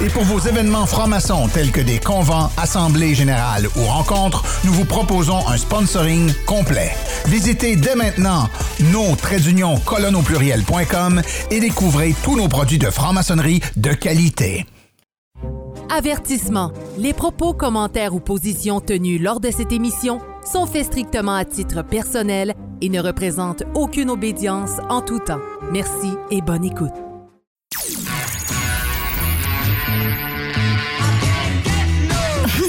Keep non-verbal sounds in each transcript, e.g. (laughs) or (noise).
Et pour vos événements francs-maçons tels que des convents, assemblées générales ou rencontres, nous vous proposons un sponsoring complet. Visitez dès maintenant nos pluriel.com et découvrez tous nos produits de franc-maçonnerie de qualité. Avertissement. Les propos, commentaires ou positions tenus lors de cette émission sont faits strictement à titre personnel et ne représentent aucune obédience en tout temps. Merci et bonne écoute.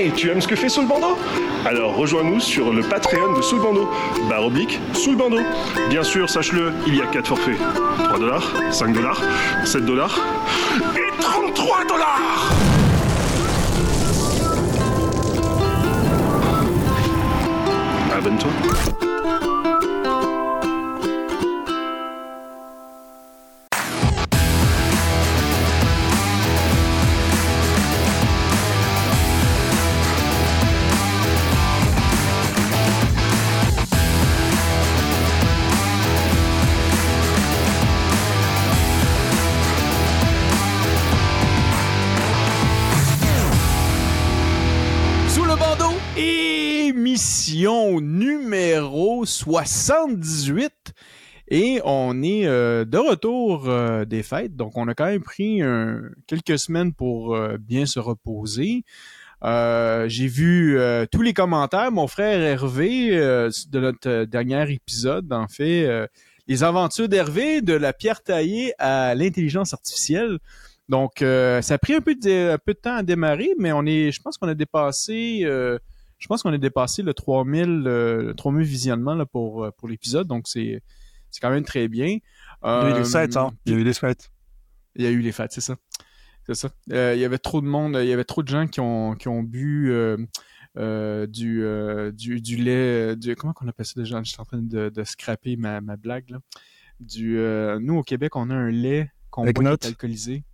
Hey, tu aimes ce que fait Sous le bandeau Alors rejoins-nous sur le Patreon de Sous le bandeau. Barre oblique, Sous le bandeau. Bien sûr, sache-le, il y a 4 forfaits. 3 dollars, 5 dollars, 7 dollars et 33 dollars Abonne-toi. Numéro 78. Et on est euh, de retour euh, des fêtes, donc on a quand même pris quelques semaines pour euh, bien se reposer. J'ai vu tous les commentaires. Mon frère Hervé, de notre dernier épisode, en fait, les aventures d'Hervé, de la pierre taillée à l'intelligence artificielle. Donc, ça a pris un peu, de, un peu de temps à démarrer, mais on est, je pense qu'on a dépassé, je pense qu'on a dépassé le 3000, euh, le 3000 visionnements là, pour, euh, pour l'épisode. Donc, c'est, c'est quand même très bien. Il y a eu Euh, des fêtes, hein. Il y a eu des fêtes. il y a eu les fêtes, c'est ça. C'est ça. Euh, il y avait trop de monde, il y avait trop de gens qui ont, qui ont bu euh, euh, du, euh, du, du lait, du, comment qu'on appelle ça déjà? Je suis en train de, de scraper ma, ma blague, là. Du, euh, nous, au Québec, on a un lait qu'on boit qui est alcoolisé.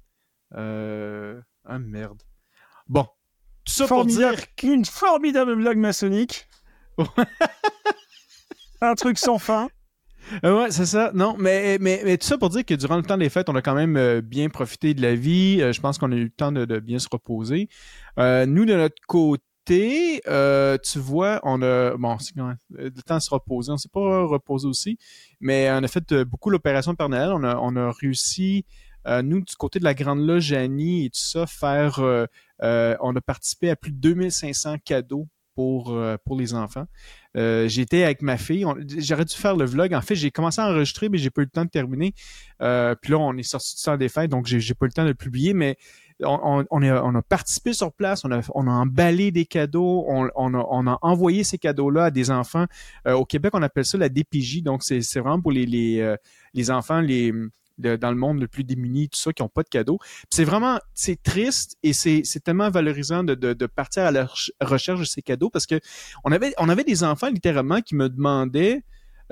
Euh, ah, merde. Bon. Tout ça pour dire Une formidable blague maçonnique. Un truc sans fin. Euh, ouais, c'est ça. Non, mais, mais, mais tout ça pour dire que durant le temps des fêtes, on a quand même euh, bien profité de la vie. Euh, je pense qu'on a eu le temps de, de bien se reposer. Euh, nous, de notre côté, tu vois, on a... Bon, même le temps de se reposer. On s'est pas reposé aussi, mais on a fait beaucoup l'opération Père Noël. On a, on a réussi, nous, du côté de la Grande Loge Annie et tout ça, faire... euh, euh, on a participé à plus de 2500 cadeaux pour, euh, pour les enfants. Euh, j'étais avec ma fille. J'aurais dû faire le vlog. En fait, j'ai commencé à enregistrer, mais j'ai pas eu le temps de terminer. Euh, puis là, on est sorti du temps des fêtes, donc j'ai pas eu le temps de le publier. Mais on, a, participé sur place, on a, emballé des cadeaux, on, a, envoyé ces cadeaux-là à des enfants. Euh, au Québec, on appelle ça la DPJ. Donc, c'est vraiment pour les, les, euh, les enfants, les dans le monde le plus démuni, tout ça, qui ont pas de cadeaux. C'est vraiment, c'est triste et c'est tellement valorisant de, partir à la reche- recherche de ces cadeaux parce que on avait, on avait des enfants littéralement qui me demandaient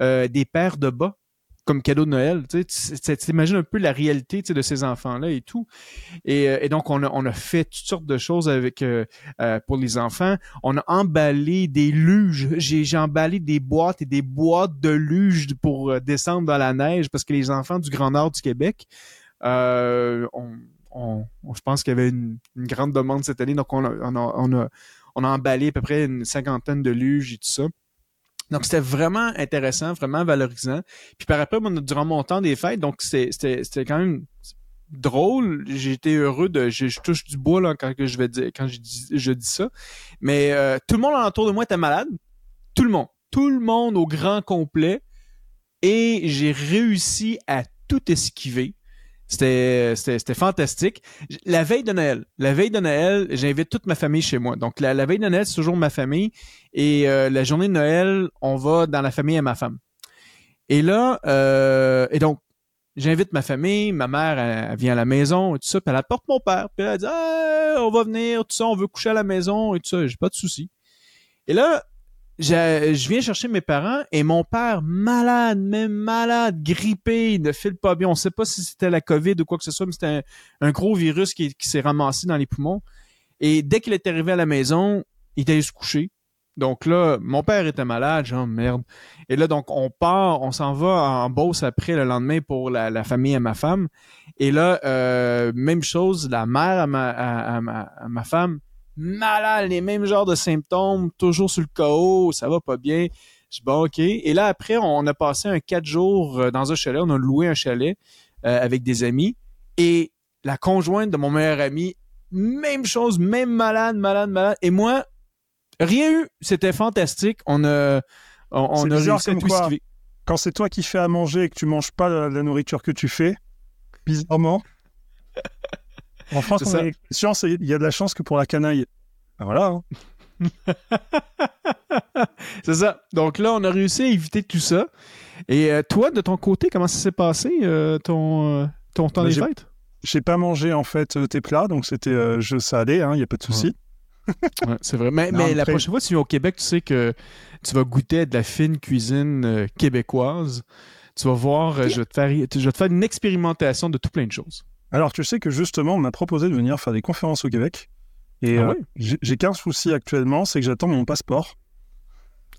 euh, des paires de bas comme cadeau de Noël. Tu t'imagines un peu la réalité de ces enfants-là et tout. Et, euh, et donc, on a, on a fait toutes sortes de choses avec euh, euh, pour les enfants. On a emballé des luges. J'ai emballé des boîtes et des boîtes de luges pour descendre dans la neige parce que les enfants du Grand Nord du Québec, on, on- je pense qu'il y avait une, grande demande cette année. Donc, on a, on a, on a emballé à peu près une cinquantaine de luges et tout ça. Donc, c'était vraiment intéressant, vraiment valorisant. Puis par après, durant mon temps des fêtes, donc c'était quand même drôle. Été heureux de... Je, touche du bois là, quand je vais dire, quand je dis, je dis ça. Mais euh, tout le monde autour de moi était malade. Tout le monde. Tout le monde au grand complet. Et j'ai réussi à tout esquiver C'était, fantastique. La veille de Noël, la veille de Noël, j'invite toute ma famille chez moi. Donc, la, la veille de Noël, c'est toujours ma famille. Et euh, la journée de Noël, on va dans la famille à ma femme. Et là, euh, et donc, j'invite ma famille, ma mère, elle, vient à la maison et tout ça, puis elle apporte mon père. Puis elle dit, Ah, on va venir, tout ça, on veut coucher à la maison et tout ça. J'ai pas de souci. Et là, je viens chercher mes parents et mon père malade, même malade, grippé, il ne file pas bien. On sait pas si c'était la COVID ou quoi que ce soit, mais c'était un, gros virus qui, s'est ramassé dans les poumons. Et dès qu'il est arrivé à la maison, il était allé se coucher. Donc là, mon père était malade, genre merde. Et là, donc, on part, on s'en va en Beauce après le lendemain pour la, famille à ma femme. Et là, euh, même chose, la mère à ma femme, malade, les mêmes genres de symptômes, toujours sur le KO, ça va pas bien. Je dis bon, ok. Et là, après, on a passé un quatre jours euh, dans un chalet, on a loué un chalet euh, avec des amis. Et la conjointe de mon meilleur ami, même chose, même malade, malade, malade. Et moi, rien eu. C'était fantastique. On a, on, on a bizarre réussi à tout quoi. esquiver. Quand c'est toi qui fais à manger et que tu manges pas la, la nourriture que tu fais, bizarrement. (laughs) En France, on a il y a de la chance que pour la canaille. Ben voilà. hein. (laughs) C'est ça. Donc là, on a réussi à éviter tout ça. Et euh, toi, de ton côté, comment ça s'est passé, euh, ton, euh, ton temps Bah, des j'ai- fêtes? J'ai pas mangé en fait tes plats, donc c'était euh, jeu salé, il n'y a pas de souci. (laughs) Ouais, c'est vrai. Mais, Non, mais la prochaine fois que tu viens au Québec, tu sais que tu vas goûter à de la fine cuisine euh, québécoise. Tu vas voir, je, vais te faire, je vais te faire une expérimentation de tout plein de choses. Alors tu sais que justement, on m'a proposé de venir faire des conférences au Québec. Et Ah euh, ouais? j'ai j'ai qu'un souci actuellement, c'est que j'attends mon passeport.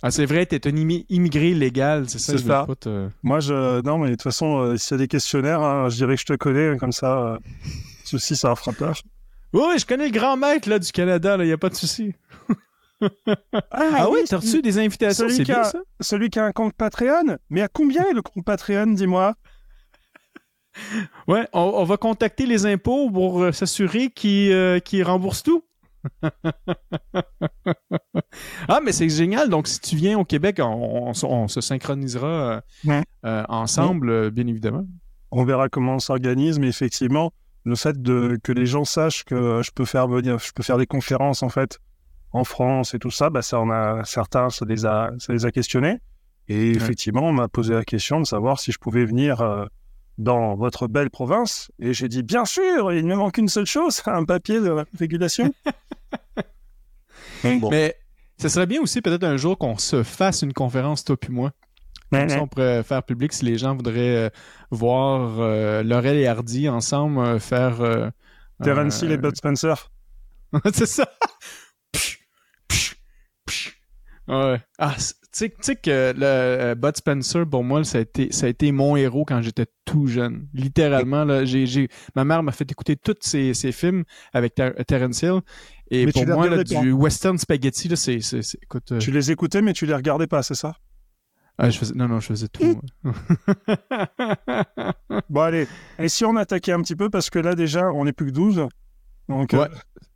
Ah, c'est vrai, t'es un immi- immigré légal, c'est ça? C'est ça. te- Moi, je. Non, mais de toute façon, euh, s'il y a des questionnaires, hein, je dirais que je te connais, comme ça. euh, Ceci, ça fera peur. Oui, oui, je connais le grand maître là, du Canada, il n'y a pas de souci. Ah oui, t'as reçu des invitations, c'est bien ça? Celui qui a un compte Patreon? Mais à combien est le compte Patreon, dis-moi? Ouais, on, on va contacter les impôts pour euh, s'assurer qu'ils euh, qu'ils remboursent tout. (laughs) ah, mais c'est génial. Donc, si tu viens au Québec, on, on se- on se synchronisera euh, Ouais. euh, ensemble, bien évidemment. On verra comment on s'organise, mais effectivement, le fait de, que les gens sachent que je peux faire venir, je peux faire des conférences en fait en France et tout ça, bah ça on a certains, ça les a, ça les a questionnés. Et effectivement, on m'a posé la question de savoir si je pouvais venir euh, dans votre belle province. Et j'ai dit bien sûr, il ne me manque une seule chose, (laughs) un papier de régulation. bon. Mais ce serait bien aussi peut-être un jour qu'on se fasse une conférence, toi puis moi. Comme ça, on pourrait faire public si les gens voudraient euh, voir euh, Laurel et Hardy ensemble euh, faire... euh, Terence Hill et Bud Spencer. (laughs) c'est ça. Psh, psh, psh. Ouais. Ah, tu sais- que le euh, Bud Spencer, pour moi, ça a été, ça a été mon héros quand j'étais tout jeune. Littéralement, là, j'ai, j'ai, ma mère m'a fait écouter tous ses, ses films avec Ter- Terence Hill. Et Mais pour moi, là, du western spaghetti, là, c'est, c'est, c'est- écoute, euh, Tu les écoutais, mais tu les regardais pas, c'est ça? Ah, je faisais, non, non, je faisais tout. (laughs) Bon, allez. Et si on attaquait un petit peu, parce que là, déjà, on n'est plus que 12. Donc, euh, Ouais.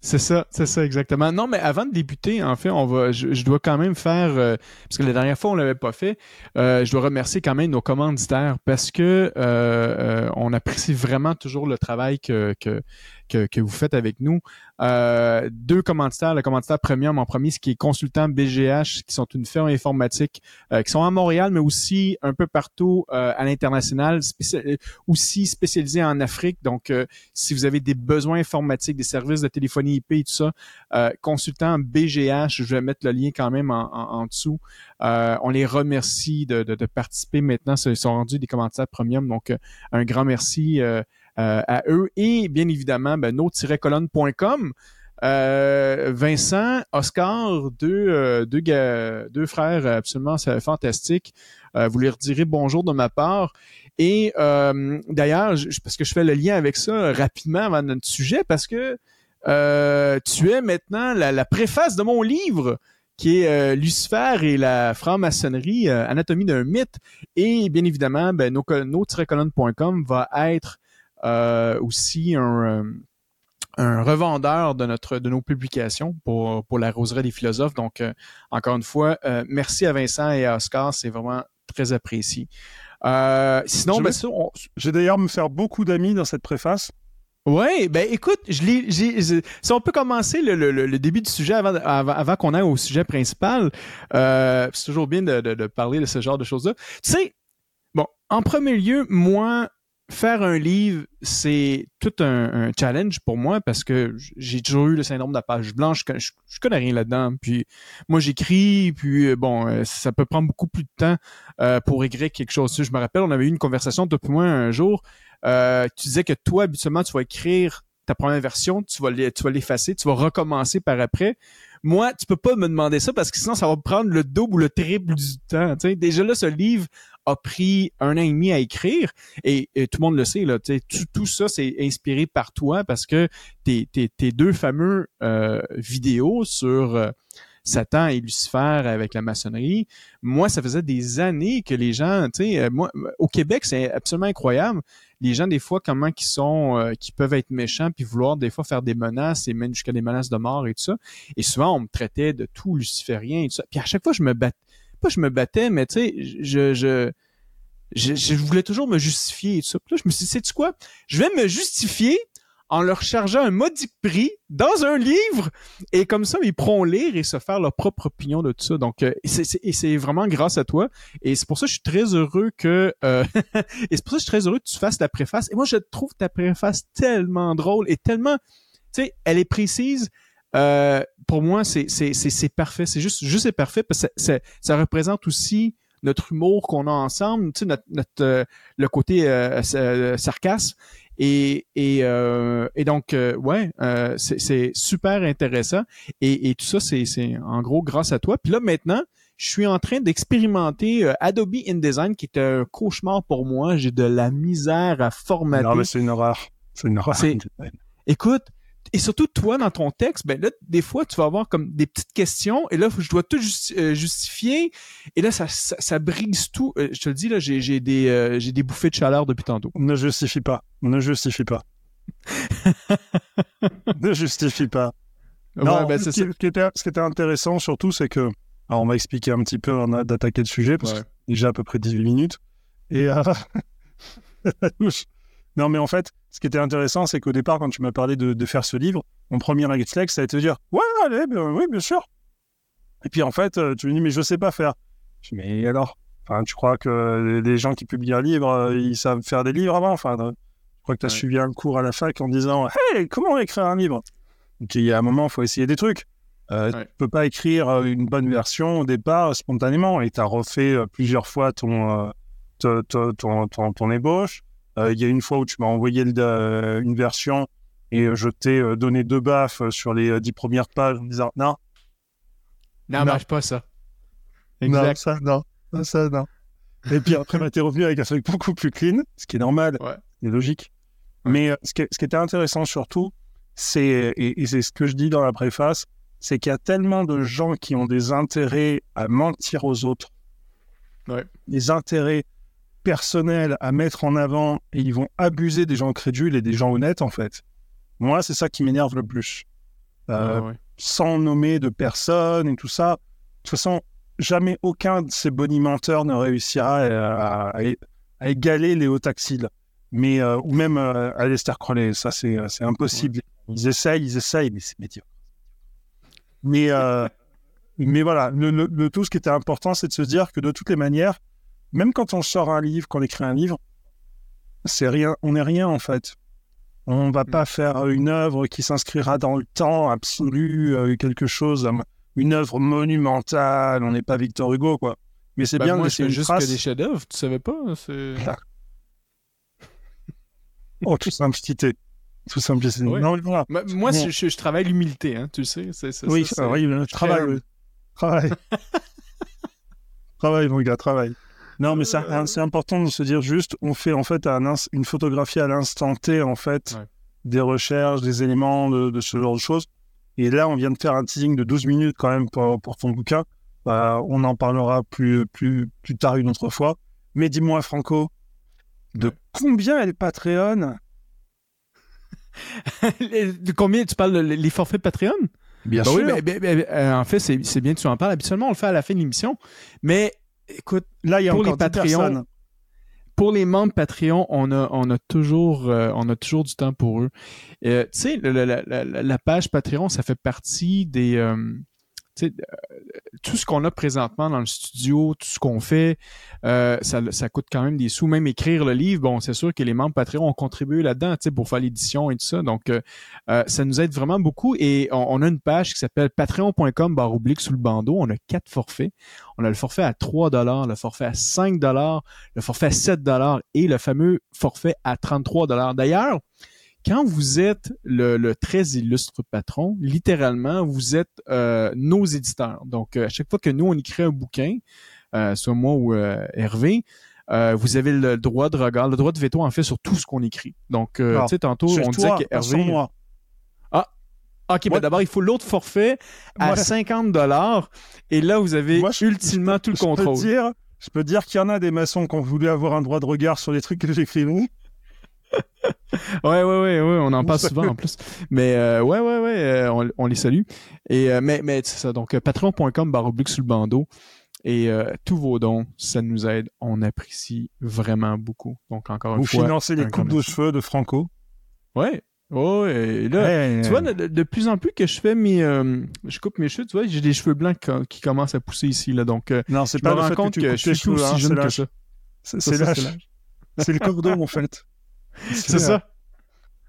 C'est ça, c'est ça exactement. Non, mais avant de débuter, en fait, on va, je, je dois quand même faire, euh, parce que la dernière fois on l'avait pas fait, euh, je dois remercier quand même nos commanditaires parce que euh, euh, on apprécie vraiment toujours le travail que que que, vous faites avec nous. Euh, deux commanditaires, le commanditaire premium en premier, ce qui est consultant BGH, qui sont une firme informatique, euh, qui sont à Montréal, mais aussi un peu partout euh, à l'international, spéci- aussi spécialisés en Afrique. Donc, euh, si vous avez des besoins informatiques, des services de téléphonie IP et tout ça, euh, consultant BGH, je vais mettre le lien quand même en, en- en dessous. Euh, on les remercie de, de- de participer maintenant. Ils sont rendus des commentaires premium. Donc, euh, un grand merci euh, euh, à eux. Et bien évidemment, ben, no-colonne.com. Euh, Vincent, Oscar, deux, euh, deux, deux frères absolument fantastiques. Euh, vous leur direz bonjour de ma part. Et euh, d'ailleurs, parce que je fais le lien avec ça rapidement avant notre sujet, parce que euh, tu es maintenant la, préface de mon livre qui est euh, Lucifer et la franc-maçonnerie, euh, anatomie d'un mythe. Et bien évidemment, ben, nos, nos-colonnes.com va être euh, aussi un, euh, un revendeur de notre de nos publications pour, pour la roseraie des philosophes. Donc, euh, encore une fois, euh, merci à Vincent et à Oscar, c'est vraiment très apprécié. Euh, sinon, Je ben, on- Je vais d'ailleurs me faire beaucoup d'amis dans cette préface. Ouais, ben écoute, je l'ai, j'ai, j'ai- si on peut commencer le, le- début du sujet avant, avant, avant qu'on aille au sujet principal, euh, c'est toujours bien de, de- de parler de ce genre de choses-là. Tu sais, bon, en premier lieu, moi, faire un livre, c'est tout un, challenge pour moi parce que j'ai toujours eu le syndrome de la page blanche. Je, connais rien là-dedans. Puis moi, j'écris, puis euh, bon, euh, ça peut prendre beaucoup plus de temps euh, pour écrire quelque chose. Je me rappelle, on avait eu une conversation depuis moi un jour. Tu disais que toi, habituellement, tu vas écrire ta première version, tu vas l'effacer, tu vas recommencer par après. Moi, tu peux pas me demander ça parce que sinon, ça va prendre le double ou le triple du temps. Déjà là, ce livre a pris un an et demi à écrire et, tout le monde le sait. Là, tout, ça, c'est inspiré par toi parce que tes, deux fameux euh, vidéos sur euh, Satan et Lucifer avec la maçonnerie, moi, ça faisait des années que les gens, tu sais, euh, moi, au Québec, c'est absolument incroyable. Les gens, des fois, comment qu'ils sont, qui peuvent être méchants, puis vouloir des fois faire des menaces et même jusqu'à des menaces de mort et tout ça. Et souvent, on me traitait de tout luciférien et tout ça. Puis à chaque fois, je me battais, pas je me battais, mais tu sais, je, je, je, voulais toujours me justifier et tout ça. Je me suis dit, sais-tu quoi? Je vais me justifier en leur chargeant un modique prix dans un livre et comme ça ils pourront lire et se faire leur propre opinion de tout ça donc euh, c'est- vraiment grâce à toi et c'est pour ça que je suis très heureux que euh, (laughs) et c'est pour ça que je suis très heureux que tu fasses ta préface et moi je trouve ta préface tellement drôle et tellement tu sais elle est précise euh, pour moi c'est c'est c'est c'est parfait c'est juste juste c'est parfait parce que ça, ça, ça représente aussi notre humour qu'on a ensemble tu sais notre, notre euh, le côté euh, euh, sarcasme et, et, euh, et donc, euh, ouais, euh, c'est super intéressant. Et, et tout ça, c'est c'est en gros grâce à toi. Puis là, maintenant, je suis en train d'expérimenter Adobe InDesign, qui est un cauchemar pour moi. J'ai de la misère à formater. Non, mais c'est une horreur. C'est une horreur. (laughs) Écoute, et surtout toi dans ton texte, ben là, des fois, tu vas avoir comme des petites questions, et là, je dois tout justi- euh, justifier, et là, ça, ça, ça brise tout. Euh, je te le dis, là, j'ai j'ai des, euh, j'ai des bouffées de chaleur depuis tantôt. Ne justifie pas. Ne justifie pas. (laughs) ne justifie pas. Non, Ouais, ben, ce, c'est qui, ça. ce qui était, ce qui était intéressant surtout, c'est que. Alors, on va expliquer un petit peu on a d'attaquer le sujet, parce Ouais. que déjà à peu près 18 minutes. Et. (laughs) non, mais en fait, ce qui était intéressant, c'est qu'au départ, quand tu m'as parlé de, de faire ce livre, mon premier réflexe, ça a été de dire Ouais, allez, ben, oui, bien sûr. Et puis, en fait, euh, tu me dis Mais je sais pas faire. Je dis Mais alors Enfin, tu crois que les gens qui publient un livre, euh, ils savent faire des livres avant? Enfin, euh, je crois que tu as Ouais. suivi un cours à la fac en disant Hey, comment écrire un livre? Donc, il y a un moment, il faut essayer des trucs. Euh, Ouais. Tu peux pas écrire une bonne version au départ spontanément et tu as refait plusieurs fois euh, ton, ton ébauche. Euh, Il y a une fois où tu m'as envoyé le- euh, une version et euh, je t'ai donné deux baffes sur les dix premières pages en disant non, Non, Non. marche pas ça. non, Exact. ça, non, ça, ça, non. Et puis après, bah, t'es revenu avec un truc beaucoup plus clean, ce qui est normal, Ouais. c'est logique. Mais ce, qui, ce qui était intéressant surtout, c'est, et, et c'est ce que je dis dans la préface, c'est qu'il y a tellement de gens qui ont des intérêts à mentir aux autres, Ouais. des intérêts personnels à mettre en avant, et ils vont abuser des gens crédules et des gens honnêtes, en fait. Moi, c'est ça qui m'énerve le plus. Euh, Ah ouais. sans nommer de personne et tout ça. De toute façon, jamais aucun de ces bonimenteurs ne réussira à, à- à égaler Léo Taxil. Mais, euh, ou même euh, Aleister Crowley, ça c'est euh, impossible. Ils essayent, ils essayent, mais c'est médiocre. Mais, (laughs) mais voilà, le, le- le tout, ce qui était important, c'est de se dire que de toutes les manières, même quand on sort un livre, qu'on écrit un livre, c'est rien, on n'est rien en fait. On va pas faire une œuvre qui s'inscrira dans le temps absolu, euh, quelque chose, euh, une œuvre monumentale. On n'est pas Victor Hugo, quoi. Mais c'est Ben, bien de moi, laisser juste trace. que des chefs-d'œuvre, tu savais pas? C'est... (laughs) Oh, toute simplicité. Toute simplicité. Non, voilà. Moi, moi, Bon. je, travaille l'humilité, hein, tu le sais. Oui, ça, c'est- ah oui, le travail. Travail. travail, mon gars, travail. Non, mais c'est Euh. c'est important de se dire juste, on fait en fait un une photographie à l'instant T, en fait, Ouais. des recherches, des éléments, de, de ce genre de choses. Et là, on vient de faire un teasing de 12 minutes quand même pour, pour ton bouquin. Bah, on en parlera plus, plus, plus tard une autre fois. Mais dis-moi, Franco, de Ouais. combien est le Patreon? (laughs) De combien tu parles les, les forfaits Patreon? Bien Ben oui, ben, ben, ben, euh, en fait, c'est, c'est bien que tu en parles. Habituellement, on le fait à la fin de l'émission. Mais écoute, Là, il y a pour les encore 10 Patreons, personnes. pour les membres Patreon, on a, on a toujours, euh, on a toujours du temps pour eux. Euh, tu sais, la, la, la, la, page Patreon, ça fait partie des, euh, euh, tout ce qu'on a présentement dans le studio, tout ce qu'on fait, euh, ça, coûte quand même des sous. Même écrire le livre, bon, c'est sûr que les membres Patreon ont contribué là-dedans, pour faire l'édition et tout ça. Donc, euh, ça nous aide vraiment beaucoup. Et on, a une page qui s'appelle patreon.com barre oblique sous le bandeau. On a quatre forfaits. On a le forfait à 3 dollars, le forfait à 5 dollars, le forfait à 7 dollars et le fameux forfait à 33 dollars. D'ailleurs, quand vous êtes le, très illustre patron, littéralement, vous êtes euh, nos éditeurs. Donc, euh, à chaque fois que nous, on écrit un bouquin, euh, soit moi ou euh, Hervé, vous avez le droit de regard, le droit de veto, en fait, sur tout ce qu'on écrit. Donc, tu sais, tantôt, on disait qu'Hervé... Moi. Ah, OK, ben d'abord, il faut l'autre forfait à 50 dollars. Et là, vous avez ultimement tout le contrôle. Peux dire, je peux dire qu'il y en a des maçons qui ont voulu avoir un droit de regard sur les trucs que j'écris ouais, ouais, ouais, ouais, on en parle (laughs) souvent en plus. Mais euh, ouais, ouais, ouais, euh, on, on, les salue. Et euh, mais, mais c'est ça. Donc patreon.com barre sous le bandeau. Et tous vos dons, ça nous aide. On apprécie vraiment beaucoup. Donc encore une Vous fois. Vous financez les coupes de cheveux de Franco? Ouais. Oh, et là, tu vois, de, plus en plus que je fais mes, je coupe mes cheveux, tu vois, j'ai des cheveux blancs qui, commencent à pousser ici là, donc non, c'est pas me rends compte que, je suis plus aussi hein, jeune que ça. C'est l'âge. C'est le cordon en fait. C'est ça.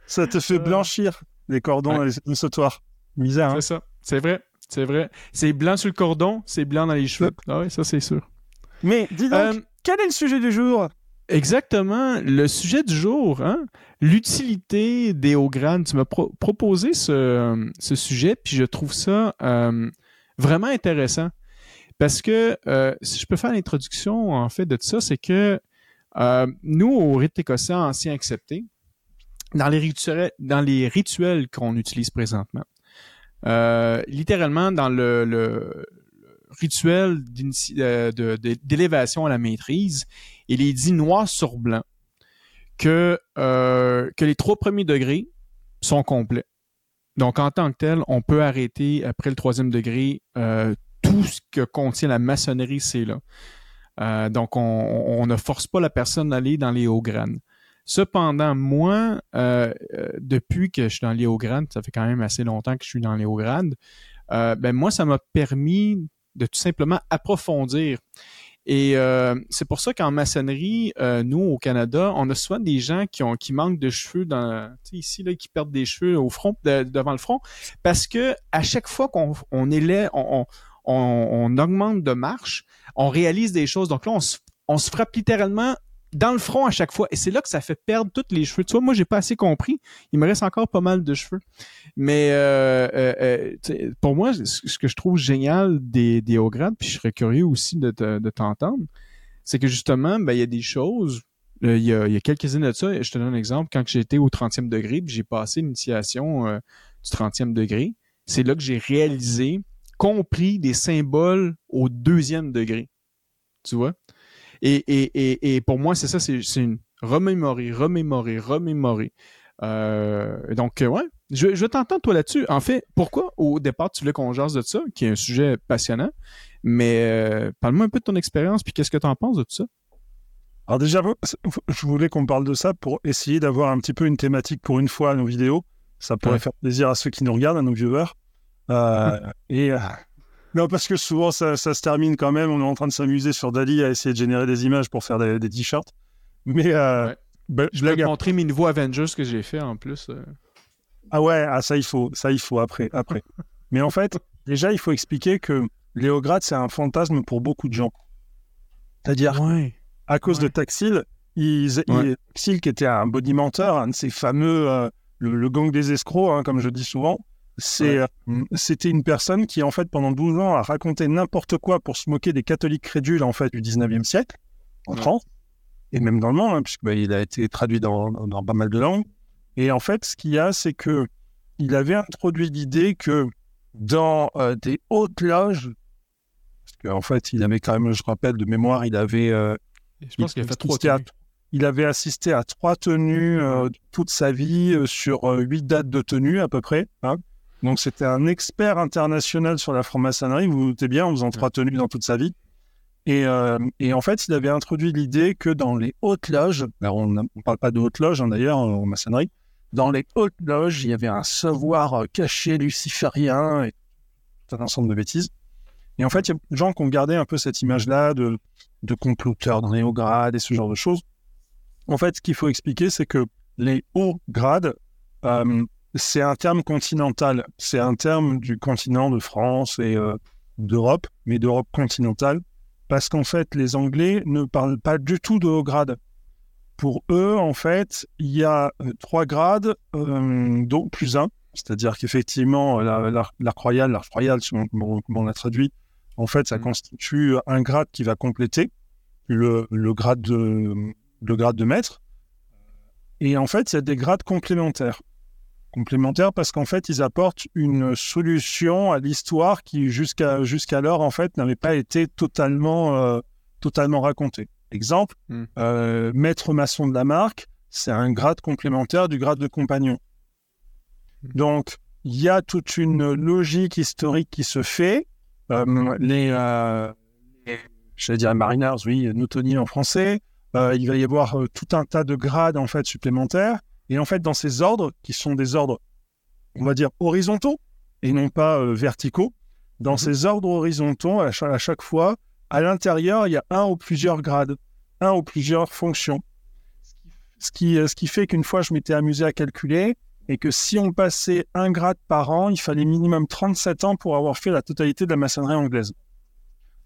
Ça te fait euh, blanchir les cordons dans les sautoirs. Misère. Hein. C'est ça. C'est vrai. C'est vrai. C'est blanc sur le cordon, c'est blanc dans les cheveux. Ah oui, ça c'est sûr. Mais dis donc, euh, quel est le sujet du jour? Exactement. Le sujet du jour, hein? l'utilité des hauts grades. Tu m'as proposé ce, ce, sujet, puis je trouve ça euh, vraiment intéressant. Parce que si je peux faire l'introduction en fait de ça, c'est que euh, nous, au rite écossais ancien accepté, dans les rituels, qu'on utilise présentement, euh, littéralement dans le, rituel euh, d'élévation à la maîtrise, il est dit noir sur blanc que, que les trois premiers degrés sont complets. Donc, en tant que tel, on peut arrêter après le troisième degré euh, tout ce que contient la maçonnerie, c'est là. Euh, donc, on, ne force pas la personne à aller dans les hauts grades. Cependant, moi, euh, euh, depuis que je suis dans les hauts grades, ça fait quand même assez longtemps que je suis dans les hauts grades, ben moi, ça m'a permis de tout simplement approfondir. Et c'est pour ça qu'en maçonnerie, nous au Canada, on a souvent des gens qui ont qui manquent de cheveux dans ici là, qui perdent des cheveux au front devant le front, parce que à chaque fois qu'on on élève, on, augmente de marche, on réalise des choses. Donc là, on se, on frappe littéralement dans le front à chaque fois. Et c'est là que ça fait perdre tous les cheveux. Tu vois, moi, j'ai pas assez compris. Il me reste encore pas mal de cheveux. Mais euh, euh, euh pour moi, ce que je trouve génial des, hauts grades, puis je serais curieux aussi de, t'entendre, c'est que justement, ben, il y a des choses. Il, y a, quelques années de ça, je te donne un exemple, quand j'étais au 30e degré, puis j'ai passé l'initiation du 30e degré, c'est là que j'ai réalisé compris des symboles au deuxième degré. Tu vois? Et, et, et, et pour moi, c'est ça, c'est une remémorer, remémorer, remémorer. Euh, donc, ouais, je, je t'entends toi là-dessus. En fait, pourquoi au départ tu voulais qu'on jase de ça, qui est un sujet passionnant, mais euh, parle-moi un peu de ton expérience, puis qu'est-ce que tu en penses de tout ça? Alors déjà, je voulais qu'on parle de ça pour essayer d'avoir un petit peu une thématique pour une fois à nos vidéos. Ça pourrait faire plaisir à ceux qui nous regardent, à nos viewers. Euh, (laughs) et euh, non, parce que souvent ça, se termine quand même. On est en train de s'amuser sur Dali à essayer de générer des images pour faire des, t-shirts. Mais euh, ben, je vais montrer mes nouveaux Avengers que j'ai fait en plus. Ah ouais, ah, ça il faut, ça il faut après, après. Mais en fait, (laughs) déjà il faut expliquer que Léograd c'est un fantasme pour beaucoup de gens. C'est-à-dire, à cause de Taxil, Taxil qui était un body-menteur, un de ces fameux, le, gang des escrocs, hein, comme je dis souvent, euh, c'était une personne qui, en fait, pendant 12 ans, a raconté n'importe quoi pour se moquer des catholiques crédules, en fait, du 19e siècle, en France, et même dans le monde, hein, puisqu'il bah, a été traduit dans, pas mal de langues. Et en fait, ce qu'il y a, c'est que il avait introduit l'idée que dans euh, des hautes loges, parce qu'en fait, il avait quand même, je rappelle de mémoire, il avait. Euh, je pense qu'il a fait trois il avait assisté à trois tenues toute sa vie sur huit dates de tenue à peu près. Hein. Donc c'était un expert international sur la franc-maçonnerie, vous vous doutez bien, en faisant trois tenues dans toute sa vie. Et, euh, et, en fait, il avait introduit l'idée que dans les hautes loges, alors on ne parle pas de hautes loges hein, d'ailleurs en maçonnerie, dans les hautes loges, il y avait un savoir caché luciférien et tout un ensemble de bêtises. Et en fait, il y a des gens qui ont gardé un peu cette image-là de, de comploteurs dans les hauts grades et ce genre de choses. En fait, ce qu'il faut expliquer, c'est que les hauts grades, euh, c'est un terme continental. C'est un terme du continent de France et euh, d'Europe, mais d'Europe continentale, parce qu'en fait, les Anglais ne parlent pas du tout de haut grade. Pour eux, en fait, il y a euh, trois grades, euh, dont plus un, c'est-à-dire qu'effectivement, l'arc royal, l'arc royal, comme on l'a traduit, en fait, ça mmh. constitue un grade qui va compléter le, le, grade de, le grade de maître. Et en fait, il y a des grades complémentaires complémentaires parce qu'en fait, ils apportent une solution à l'histoire qui jusqu'à jusqu'alors en fait n'avait pas été totalement euh, totalement racontée. Exemple, hmm. euh, maître maçon de la marque, c'est un grade complémentaire du grade de compagnon. Hmm. Donc, il y a toute une logique historique qui se fait. Euh, les, je vais dire mariners, oui, Newtoniens en français. il va y avoir tout un tas de grades en fait supplémentaires et en fait, dans ces ordres, qui sont des ordres, on va dire, horizontaux et non pas euh, verticaux, dans mhm. ces ordres horizontaux, à chaque, fois, à l'intérieur, il y a un ou plusieurs grades, un ou plusieurs fonctions. Ce qui, ce qui fait qu'une fois, je m'étais amusé à calculer, et que si on passait un grade par an, il fallait minimum 37 ans pour avoir fait la totalité de la maçonnerie anglaise.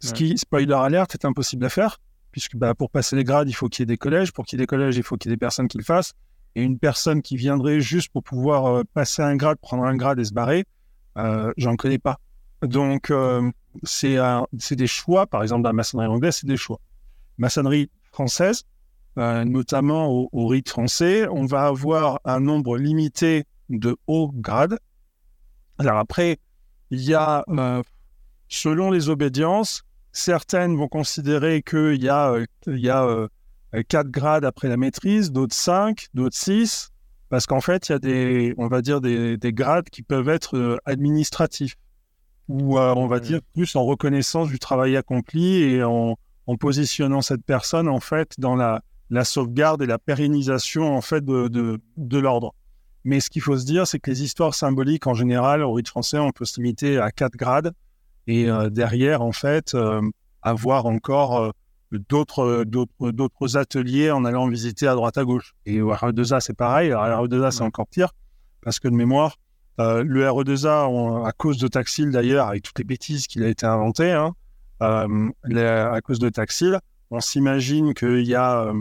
Ce qui, spoiler alert, est impossible à faire, puisque bah, pour passer les grades, il faut qu'il y ait des collèges. Pour qu'il y ait des collèges, il faut qu'il y ait des personnes qui le fassent et une personne qui viendrait juste pour pouvoir euh, passer un grade, prendre un grade et se barrer, euh, j'en connais pas. Donc, euh, c'est des choix, par exemple, dans la maçonnerie anglaise, c'est des choix. Maçonnerie française, notamment au, au, rite français, on va avoir un nombre limité de hauts grades. Alors après, il y a, selon les obédiences, certaines vont considérer qu'il y a, il y a 4 grades après la maîtrise, d'autres 5, d'autres 6, parce qu'en fait, il y a des, on va dire, des, grades qui peuvent être euh, administratifs, ou euh, on va dire plus en reconnaissance du travail accompli et en, positionnant cette personne, en fait, dans la, sauvegarde et la pérennisation, en fait, de, l'ordre. Mais ce qu'il faut se dire, c'est que les histoires symboliques, en général, au rite français, on peut se limiter à 4 grades, et euh, derrière, en fait, avoir encore d'autres d'autres ateliers en allant visiter à droite à gauche. Et au RE2A, c'est pareil. Alors, RE2A, c'est encore pire parce que de mémoire, euh, le RE2A, à cause de Taxil d'ailleurs, avec toutes les bêtises qu'il a été inventé, hein, euh, à cause de Taxil, on s'imagine qu'il y a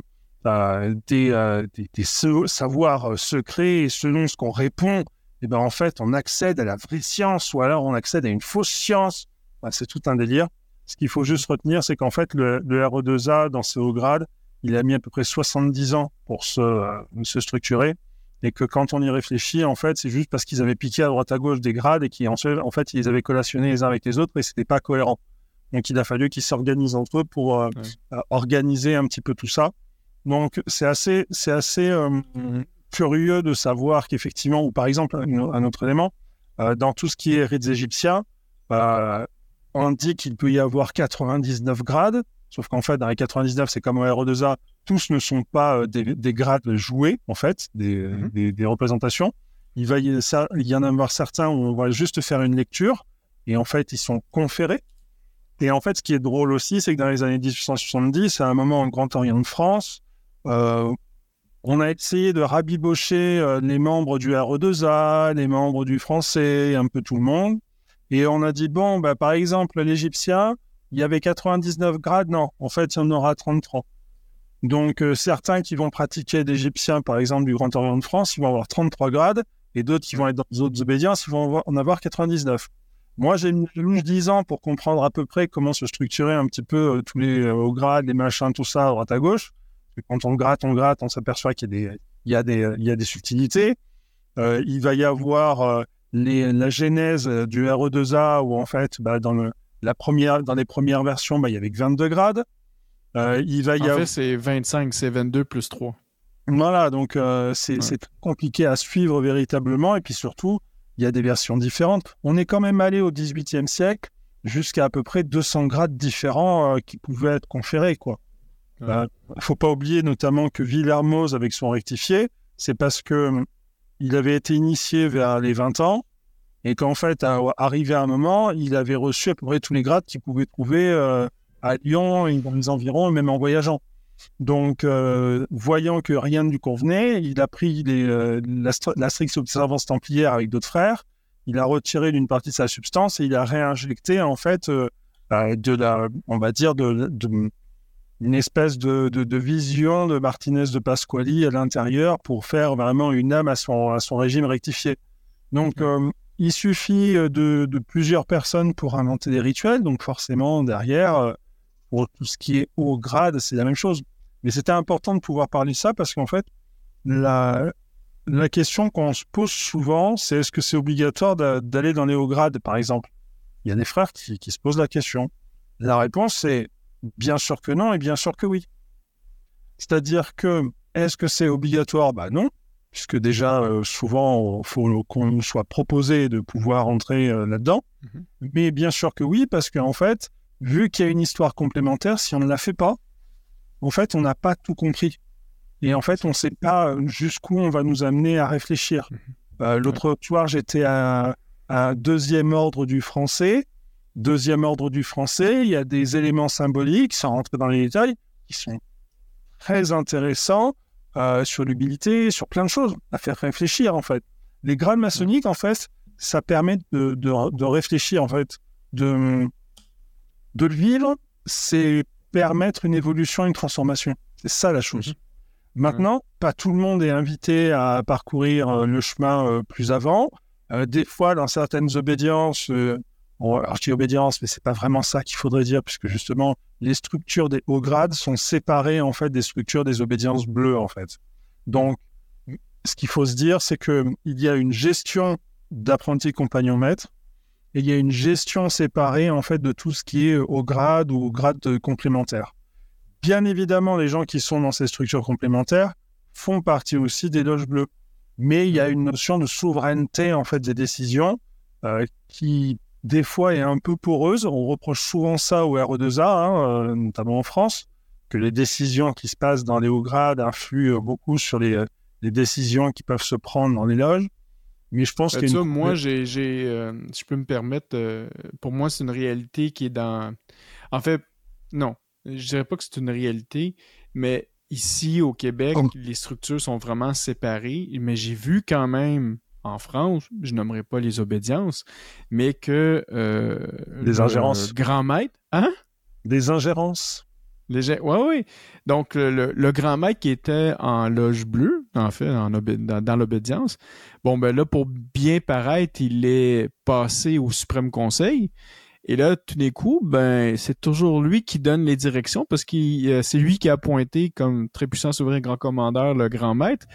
euh, des, des, savoirs secrets et selon ce qu'on répond, et eh ben en fait, on accède à la vraie science ou alors on accède à une fausse science. c'est tout un délire. Ce qu'il faut juste retenir, c'est qu'en fait, le, RE2A, dans ses hauts grades, il a mis à peu près 70 ans pour se, euh, se structurer. Et que quand on y réfléchit, en fait, c'est juste parce qu'ils avaient piqué à droite à gauche des grades et qu'en en fait, ils avaient collationné les uns avec les autres et c'était pas cohérent. Donc, il a fallu qu'ils s'organisent entre eux pour euh, euh, organiser un petit peu tout ça. Donc, c'est assez, c'est assez curieux de savoir qu'effectivement, ou par exemple, un, autre élément, dans tout ce qui est rites égyptiens, on dit qu'il peut y avoir 99 grades, sauf qu'en fait, dans les 99, c'est comme au RE2A, tous ne sont pas euh, des, grades joués, en fait, mhm. des, représentations. Il va y, ça, il y en avoir certains où on va juste faire une lecture, et en fait, ils sont conférés. Et en fait, ce qui est drôle aussi, c'est que dans les années 1870, à un moment en Grand Orient de France, euh, on a essayé de rabibocher euh, les membres du RE2A, les membres du français, un peu tout le monde. Et on a dit, bon, bah, par exemple, l'Égyptien, il y avait 99 grades. Non, en fait, il y en aura 33. Donc, euh, certains qui vont pratiquer l'Égyptien, par exemple, du Grand Orient de France, ils vont avoir 33 grades. Et d'autres qui vont être dans les autres obédiences, ils vont en avoir 99. Moi, j'ai mis 10 ans pour comprendre à peu près comment se structurer un petit peu euh, tous les euh, grades, les machins, tout ça, à droite à gauche. quand on gratte, on gratte, on s'aperçoit qu'il y a des, subtilités. il va y avoir la genèse euh, du RE2A, où en fait, bah, dans, le, la première, dans les premières versions, bah, il y avait 22 grades. Euh, il va y en fait, c'est 25, c'est 22 plus 3. Voilà, donc euh, c'est compliqué à suivre véritablement. Et puis surtout, il y a des versions différentes. On est quand même allé au 18e siècle jusqu'à à peu près 200 grades différents euh, qui pouvaient être conférés. quoi. Ouais. ne faut pas oublier notamment que Villermoz, avec son rectifié, c'est parce que il avait été initié vers les 20 ans et qu'en fait, à, arrivé à un moment, il avait reçu à peu près tous les grades qu'il pouvait trouver euh, à Lyon et dans les environs, même en voyageant. Donc, euh, voyant que rien ne lui convenait, il a pris les, euh, la, str- la stricte observance templière avec d'autres frères, il a retiré d'une partie de sa substance et il a réinjecté, en fait, bah, de la, on va dire, de- une espèce de, de- de vision de Martinez de Pasquali à l'intérieur pour faire vraiment une âme à son, à son régime rectifié. Donc, euh, il suffit euh, de, de plusieurs personnes pour inventer des rituels. Donc, forcément, derrière, euh, pour tout ce qui est haut grade, c'est la même chose. Mais c'était important de pouvoir parler de ça parce qu'en fait, la, la question qu'on se pose souvent, c'est est-ce que c'est obligatoire d'a- d'aller dans les hauts grades, par exemple? Il y a des frères qui, qui se posent la question. La réponse, c'est bien sûr que non et bien sûr que oui. C'est-à-dire que, est-ce que c'est obligatoire? Bah non, puisque déjà, euh, souvent, il faut qu'on nous soit proposé de pouvoir entrer euh, là-dedans. Mhm. Mais bien sûr que oui, parce qu'en fait, vu qu'il y a une histoire complémentaire, si on ne la fait pas, en fait, on n'a pas tout compris. Et en fait, on ne sait pas jusqu'où on va nous amener à réfléchir. Euh, L'autre soir, j'étais à, à deuxième ordre du français. Deuxième ordre du français, il y a des éléments symboliques, sans rentrer dans les détails, qui sont très intéressants euh, sur l'humilité, sur plein de choses, à faire réfléchir en fait. Les grades maçonniques, en fait, ça permet de, de- de réfléchir en fait, de, de le vivre, c'est permettre une évolution, une transformation. C'est ça la chose. Maintenant, pas tout le monde est invité à parcourir euh, le chemin euh, plus avant. Euh, des fois, dans certaines obédiences, euh, on- alors je dis obédience, mais c'est pas vraiment ça qu'il faudrait dire, puisque justement, les structures des hauts grades sont séparées en fait des structures des obédiences bleues en fait. Donc, ce qu'il faut se dire, c'est que il y a une gestion d'apprentis compagnons maîtres et il y a une gestion séparée en fait de tout ce qui est au grade ou au grade euh, complémentaire. Bien évidemment, les gens qui sont dans ces structures complémentaires font partie aussi des loges bleues, mais il y a une notion de souveraineté en fait des décisions euh, qui des fois est un peu poreuse. On reproche souvent ça au RE2A, hein, euh, notamment en France, que les décisions qui se passent dans les hauts grades influent euh, beaucoup sur les, euh, les décisions qui peuvent se prendre dans les loges. Mais je pense vois, une- moi, j'ai, j'ai, euh, si je peux me permettre, euh, pour moi, c'est une réalité qui est dans. En fait, non, je dirais pas que c'est une réalité, mais ici au Québec, Oh. les structures sont vraiment séparées. Mais j'ai vu quand même en France, je nommerai pas les obédiences, mais que euh, Des le ingérences. grand maître, hein? des ingérences. Les gens- Ouais, oui. Donc, le, grand maître qui était en loge bleue, en fait, en dans, dans l'obédience, bon, ben là, pour bien paraître, il est passé au Suprême Conseil. Et là, tout d'un coup, ben, c'est toujours lui qui donne les directions parce que c'est lui qui a appointé comme très puissant souverain grand commandeur le grand maître.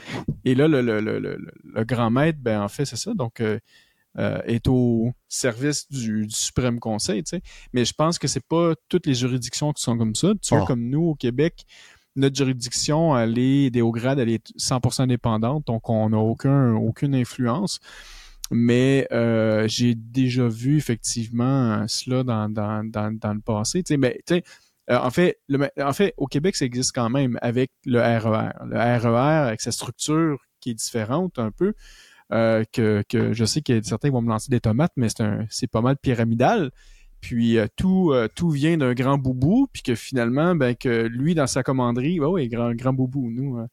Et là, le, le, le, le, le grand maître, ben, en fait, c'est ça. Donc, euh, euh, est au service du, du Suprême Conseil, tu sais. Mais je pense que c'est pas toutes les juridictions qui sont comme ça. Tu vois, Oh. comme nous au Québec, notre juridiction, elle est des hauts grades, elle est 100% indépendante, donc on n'a aucun, aucune influence. Mais euh, j'ai déjà vu effectivement cela dans, dans, dans, dans le passé. Tu sais, mais tu sais, euh, en fait, le, en fait, au Québec, ça existe quand même avec le RER. Le RER, avec sa structure qui est différente un peu, euh, que, que je sais que certains vont me lancer des tomates, mais c'est pas mal pyramidal. Puis euh, tout euh, tout vient d'un grand boubou, puis que finalement, ben que lui dans sa commanderie, ouais, ouais, grand grand boubou, nous, hein.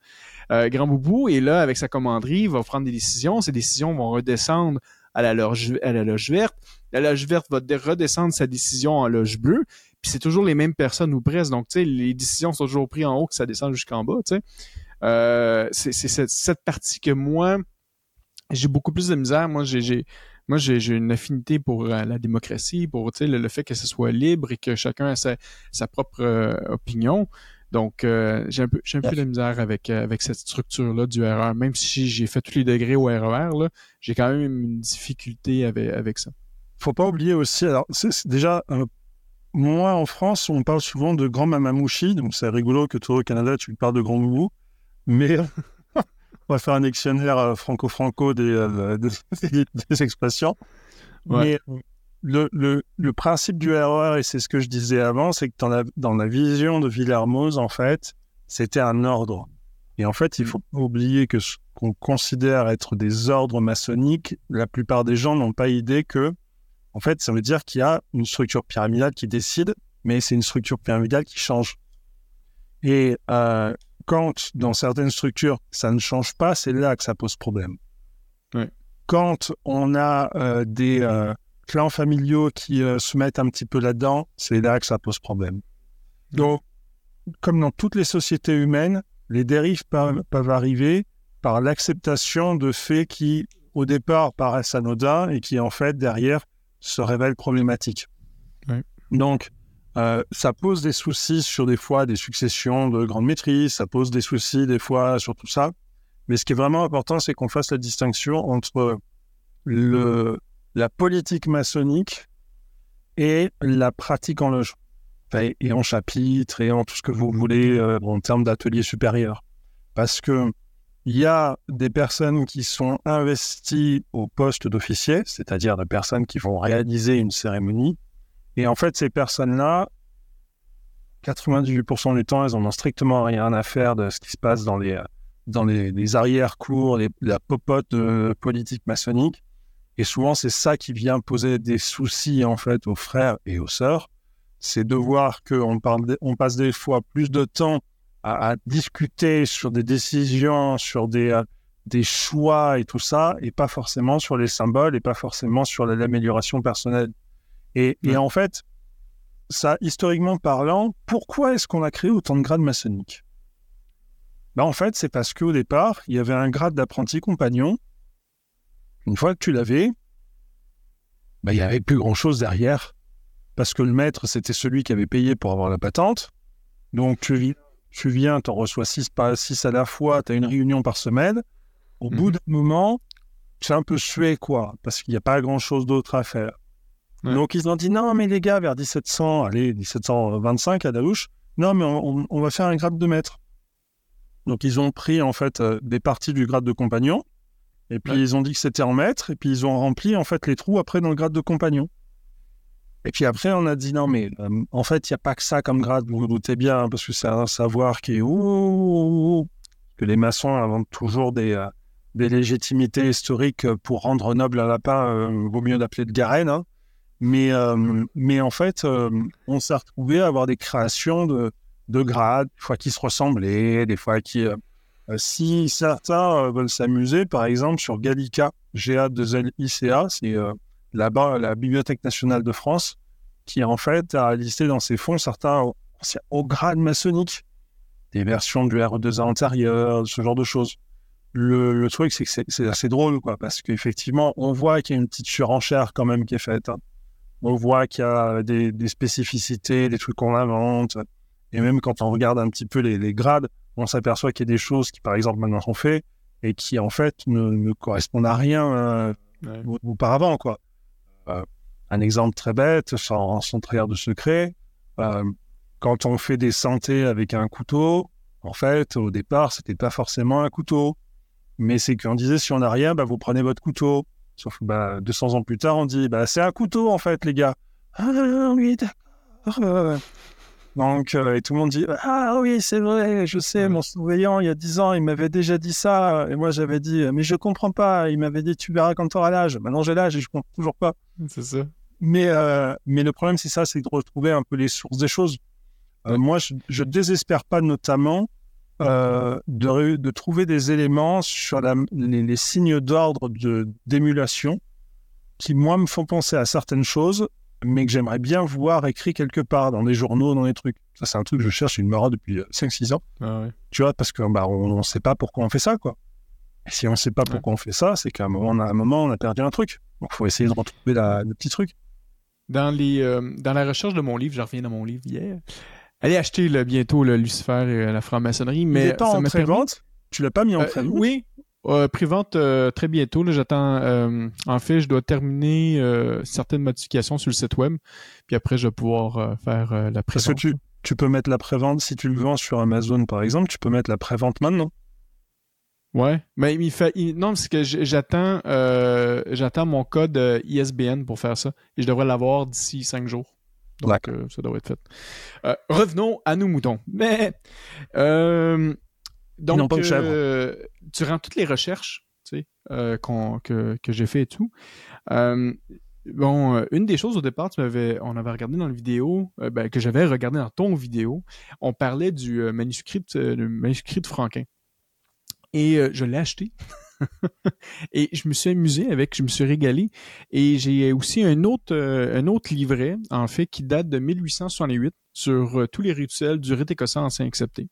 Euh, grand boubou, et là avec sa commanderie, il va prendre des décisions. Ces décisions vont redescendre à la loge à la loge verte. La loge verte va redescendre sa décision en loge bleue. Puis c'est toujours les mêmes personnes ou presque. Donc tu sais, les décisions sont toujours prises en haut que ça descend jusqu'en bas. Tu sais, euh, c'est cette, cette partie que moi j'ai beaucoup plus de misère. Moi, j'ai, moi, j'ai, une affinité pour euh, la démocratie, pour le, le fait que ce soit libre et que chacun a sa, sa propre euh, opinion. Donc, euh, j'ai un peu, j'ai un peu de misère avec, avec cette structure-là du RR. Même si j'ai fait tous les degrés au RER, là, j'ai quand même une difficulté avec, avec ça. faut pas oublier aussi, alors c'est déjà, euh, moi en France, on parle souvent de grand mamamouchi, donc c'est rigolo que toi au Canada, tu parles de grand boubou, mais on va faire un dictionnaire euh, franco-franco des, euh, (laughs) des, des expressions. Ouais. Mais le, le, le principe du RER, et c'est ce que je disais avant, c'est que dans la, dans la vision de Villermoz, en fait, c'était un ordre. Et en fait, il faut pas oublier que ce qu'on considère être des ordres maçonniques, la plupart des gens n'ont pas idée que, en fait, ça veut dire qu'il y a une structure pyramidale qui décide, mais c'est une structure pyramidale qui change. Et euh, quand, dans certaines structures, ça ne change pas, c'est là que ça pose problème. Quand on a euh, des euh, clans familiaux qui euh, se mettent un petit peu là-dedans, c'est là que ça pose problème. Donc, comme dans toutes les sociétés humaines, les dérives peuvent, arriver par l'acceptation de faits qui, au départ, paraissent anodins et qui, en fait, derrière, se révèlent problématiques. Donc, euh, ça pose des soucis sur des fois des successions de grandes maîtrises, ça pose des soucis des fois sur tout ça. Mais ce qui est vraiment important, c'est qu'on fasse la distinction entre la politique maçonnique et la pratique en loge. Enfin, et en chapitre, et en tout ce que vous voulez euh, en termes d'atelier supérieur. Parce que il y a des personnes qui sont investies au poste d'officier, c'est-à-dire des personnes qui vont réaliser une cérémonie. Et en fait, ces personnes-là, 98% du temps, elles en ont strictement rien à faire de ce qui se passe dans les, dans les, les arrière-cours, la popote de politique maçonnique. Et souvent, c'est ça qui vient poser des soucis, en fait, aux frères et aux sœurs. C'est de voir qu'on on passe des fois plus de temps à, discuter sur des décisions, sur des, euh, des choix et tout ça, et pas forcément sur les symboles et pas forcément sur la- l'amélioration personnelle. Et, en fait, ça, historiquement parlant, pourquoi est-ce qu'on a créé autant de grades maçonniques? Ben, En fait, c'est parce qu'au départ, il y avait un grade d'apprenti compagnon. Une fois que tu l'avais, ben, il n'y avait plus grand-chose derrière. Parce que le maître, c'était celui qui avait payé pour avoir la patente. Donc, tu, tu viens, tu en reçois six, pas six à la fois, tu as une réunion par semaine. Au Mhm. bout d'un moment, tu es un peu sué, quoi, parce qu'il n'y a pas grand-chose d'autre à faire. Ouais. Donc, ils ont dit non, mais les gars, vers 1700, allez, 1725 à Dalouche, non, mais on, va faire un grade de maître. Donc, ils ont pris, en fait, euh, des parties du grade de compagnon, et puis Ouais. ils ont dit que c'était en maître, et puis ils ont rempli, en fait, les trous après dans le grade de compagnon. Et puis après, on a dit non, mais euh, en fait, il n'y a pas que ça comme grade, vous vous doutez bien, hein, parce que c'est un savoir qui est ouh, que les maçons inventent toujours des, euh, des légitimités historiques pour rendre noble un lapin, vaut mieux l'appeler de Garenne. hein. Mais, euh, mais en fait, euh, on s'est retrouvé à avoir des créations de, de grades, des fois qui se ressemblaient, des fois qui. euh, si certains veulent s'amuser, par exemple, sur Gallica, GA2LICA, c'est là-bas la Bibliothèque nationale de France, qui en fait a listé dans ses fonds certains au, au grade maçonnique, des versions du RE2A antérieur, ce genre de choses. Le, le truc, c'est que c'est- c'est assez drôle, quoi, parce qu'effectivement, on voit qu'il y a une petite surenchère quand même qui est faite. hein. On voit qu'il y a des, des spécificités, des trucs qu'on invente. Et même quand on regarde un petit peu les, les grades, on s'aperçoit qu'il y a des choses qui, par exemple, maintenant sont faites et qui, en fait, ne, ne correspondent à rien euh, Ouais. auparavant, quoi. Euh, un exemple très bête, sans, sans trahir de secret, euh, quand on fait des santés avec un couteau, en fait, au départ, c'était pas forcément un couteau. Mais c'est qu'on disait, si on n'a rien, bah, vous prenez votre couteau. Sauf que bah, 200 ans plus tard, on dit, bah, c'est un couteau, en fait, les gars. Ah oui, d'accord. euh. Donc, euh, et tout le monde dit, ah oui, c'est vrai, je sais, mon surveillant, il y a 10 ans, il m'avait déjà dit ça. Et moi, j'avais dit, mais je comprends pas. Il m'avait dit, tu verras quand tu auras l'âge. Maintenant, j'ai l'âge et je comprends toujours pas. C'est ça. Mais, euh, mais le problème, c'est ça, c'est de retrouver un peu les sources des choses. Euh, moi, je, je désespère pas notamment euh, de, de trouver des éléments sur la- les, les signes d'ordre de- d'émulation qui, moi, me font penser à certaines choses, mais que j'aimerais bien voir écrit quelque part dans des journaux, dans des trucs. Ça, c'est un truc que je cherche, me rend depuis 5-6 ans. Ah ouais. Tu vois, parce qu'on bah, on ne sait pas pourquoi on fait ça, quoi. Et si on ne sait pas pourquoi on fait ça, c'est qu'à un moment, à un moment, on a perdu un truc. Donc, il faut essayer de retrouver la- le petit truc. Dans, les, euh, dans la recherche de mon livre, je reviens dans mon livre hier. Allez acheter là, bientôt le Lucifer et euh, la franc-maçonnerie. Mais il en pré-vente? Tu l'as pas mis en Euh, pré-vente? oui, euh, prévente euh, très bientôt. J'attends. euh, en fait, je dois terminer certaines modifications sur le site web. Puis après, je vais pouvoir faire la Parce prévente. que tu, tu peux mettre la pré-vente, si tu le vends sur Amazon par exemple, tu peux mettre la pré-vente maintenant. Ouais, mais il fait. il- non, c'est que j'attends, euh, j'attends mon code ISBN pour faire ça, et je devrais l'avoir d'ici cinq jours. Donc, euh, ça devrait être fait. Euh, revenons à nos moutons. Mais euh, donc, pas chèvre. euh, durant toutes les recherches, tu sais, euh, que, que j'ai fait et tout, euh, bon, une des choses au départ, tu m'avais, on avait regardé dans la vidéo, ben, que j'avais regardé dans ton vidéo, on parlait du manuscrit, de- du manuscrit de Franquin. Et euh, je l'ai acheté. (laughs) (laughs) et je me suis amusé avec, je me suis régalé. Et j'ai aussi un autre, euh, un autre livret, en fait, qui date de 1868 sur euh, tous les rituels du rite écossais ancien accepté.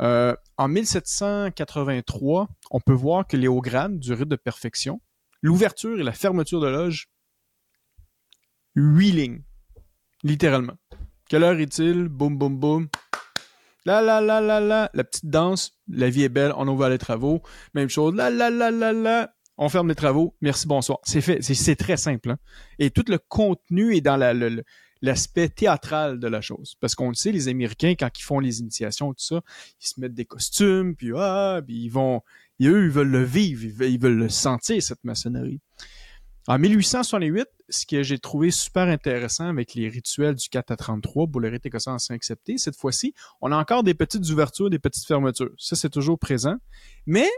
Euh, en 1783, on peut voir que les hauts grades du rite de perfection, l'ouverture et la fermeture de loge, huit lignes, littéralement. Quelle heure est-il? Boum, boum, boum. La la la la la, la petite danse, la vie est belle, on ouvre les travaux. Même chose, la la la la la, on ferme les travaux, merci, bonsoir. C'est fait, c'est- très simple. hein. Et tout le contenu est dans l'aspect théâtral de la chose. Parce qu'on le sait, les Américains, quand ils font les initiations, tout ça, ils se mettent des costumes, puis ah, ils vont, eux, ils veulent le vivre, ils veulent le sentir, cette maçonnerie. En 1868, ce que j'ai trouvé super intéressant avec les rituels du 4 à 33 pour le rite écossais accepté, cette fois-ci, on a encore des petites ouvertures, des petites fermetures. Ça, c'est toujours présent. Mais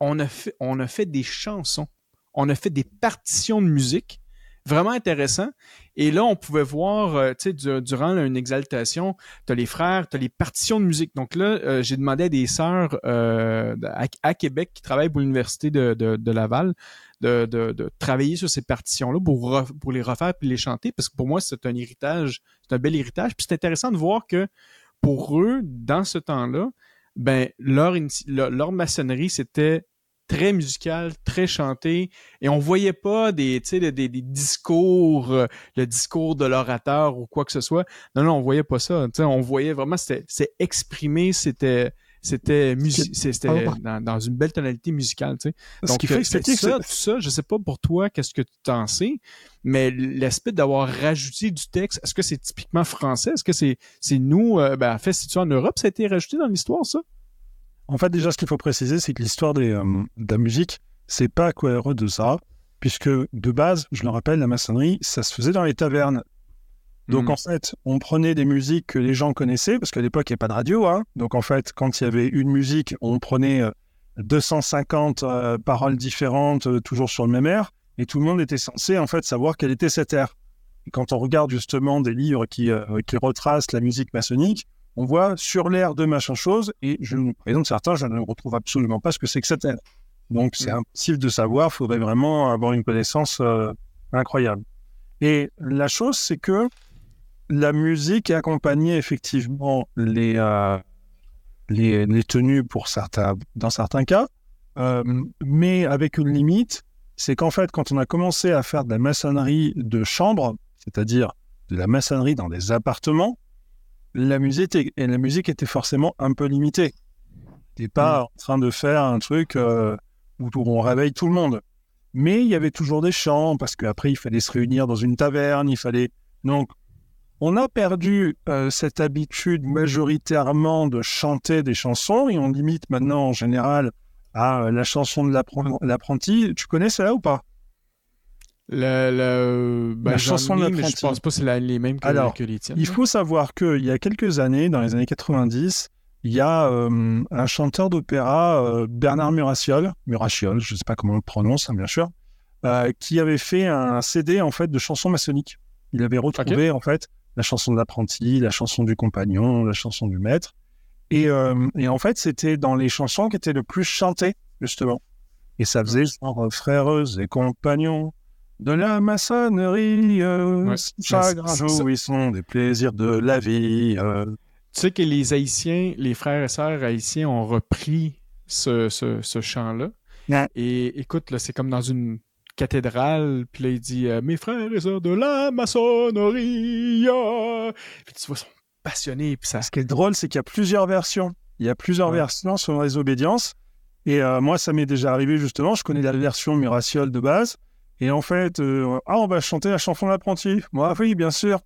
on a fait des chansons. On a fait des partitions de musique. Vraiment intéressant. Et là, on pouvait voir, euh, tu sais, du- durant une exaltation, t'as les frères, t'as les partitions de musique. Donc là, euh, j'ai demandé à des sœurs euh, à, Québec qui travaillent pour l'Université de, de, Laval de, de, travailler sur ces partitions-là pour, pour les refaire puis les chanter, parce que pour moi, c'est un héritage, c'est un bel héritage. Puis c'est intéressant de voir que pour eux, dans ce temps-là, ben leur, leur maçonnerie, c'était très musical, très chanté, et on voyait pas des, tu sais, des, des- discours, euh, le discours de l'orateur ou quoi que ce soit. Non, non, on voyait pas ça. Tu sais, on voyait vraiment, c'était, c'est exprimé, c'était, c'était, c'était dans, dans une belle tonalité musicale, tu sais. Ce Donc, qui fait euh, ça, tout ça, je sais pas pour toi, qu'est-ce que tu t'en sais, mais l'aspect d'avoir rajouté du texte, est-ce que c'est typiquement français? Est-ce que c'est, c'est nous, euh, ben, en fait, c'est-tu en Europe, ça a été rajouté dans l'histoire, ça? En fait, déjà, ce qu'il faut préciser, c'est que l'histoire des, euh, de la musique, c'est pas cohérent de ça, puisque de base, je le rappelle, la maçonnerie, ça se faisait dans les tavernes. Donc Mhm. en fait, on prenait des musiques que les gens connaissaient, parce qu'à l'époque, il n'y avait pas de radio. Hein. Donc en fait, quand il y avait une musique, on prenait euh, 250 euh, paroles différentes, euh, toujours sur le même air, et tout le monde était censé en fait savoir quel était cet air. Et quand on regarde justement des livres qui, euh, qui retracent la musique maçonnique, on voit sur l'air de machin chose, et je, exemple, certains, je ne retrouve absolument pas ce que c'est que cet air. Donc c'est Mhm. impossible de savoir, il faudrait vraiment avoir une connaissance euh, incroyable. Et la chose, c'est que la musique accompagnait effectivement les, euh, les, les tenues pour certains, dans certains cas, euh, mais avec une limite, c'est qu'en fait, quand on a commencé à faire de la maçonnerie de chambre, c'est-à-dire de la maçonnerie dans des appartements, la musique, est- et la musique était forcément un peu limitée. T'es pas en train de faire un truc euh, où on réveille tout le monde. Mais il y avait toujours des chants, parce qu'après, il fallait se réunir dans une taverne, il fallait... Donc, on a perdu euh, cette habitude majoritairement de chanter des chansons, et on limite maintenant, en général, à euh, la chanson de l'appren- l'apprenti. Tu connais celle-là ou pas? La, la, La j'en chanson de mais je l'apprenti. pense pas que c'est la- les mêmes que, Alors, que les tiennes. Il faut savoir qu'il y a quelques années, dans les années 90, il y a euh, un chanteur d'opéra, euh, Bernard Muraciol, Muraciol, je ne sais pas comment on le prononce, hein, bien sûr, euh, qui avait fait un CD en fait de chansons maçonniques. Il avait retrouvé en fait la chanson de l'apprenti, la chanson du compagnon, la chanson du maître, et, euh, et en fait c'était dans les chansons qui étaient le plus chantées justement. Et ça faisait genre euh, frères et compagnons de la maçonnerie, euh, Ouais. chagrin, jouissons des plaisirs de la vie. euh. Tu sais que les Haïtiens, les frères et sœurs haïtiens ont repris ce, ce, ce chant-là. Ouais. Et écoute, là, c'est comme dans une cathédrale, puis là, il dit euh, Mes frères et sœurs de la maçonnerie. ah. Puis tu vois, ils sont passionnés, puis ça. Ce qui est drôle, c'est qu'il y a plusieurs versions. Il y a plusieurs Ouais. versions selon les obédiences. Et euh, moi, ça m'est déjà arrivé justement. Je connais la version Miraciole de base. Et en fait, euh, ah, on va chanter la chanson de l'apprenti. Moi, oui, bien sûr.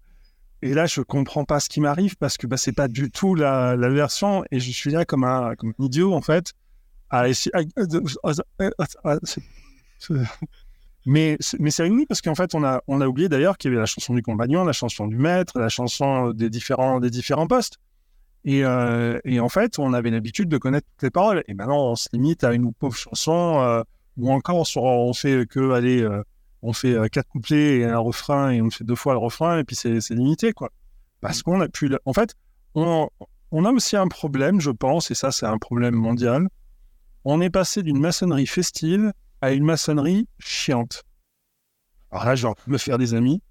Et là, je comprends pas ce qui m'arrive parce que bah, c'est pas du tout la, version. Et je suis là comme un, idiot, en fait. Mais, mais c'est rigolo parce qu'en fait, on a, oublié d'ailleurs qu'il y avait la chanson du compagnon, la chanson du maître, la chanson des différents, postes. Et, euh, et en fait, on avait l'habitude de connaître toutes les paroles. Et maintenant, on se limite à une pauvre chanson, euh, ou encore on, on fait que, allez, euh, on fait euh, quatre couplets et un refrain, et on fait deux fois le refrain, et puis c'est limité, quoi. Parce qu'on a pu. En fait, on, on a aussi un problème, je pense, et ça, c'est un problème mondial. On est passé d'une maçonnerie festive à une maçonnerie chiante. Alors là, je vais me faire des amis.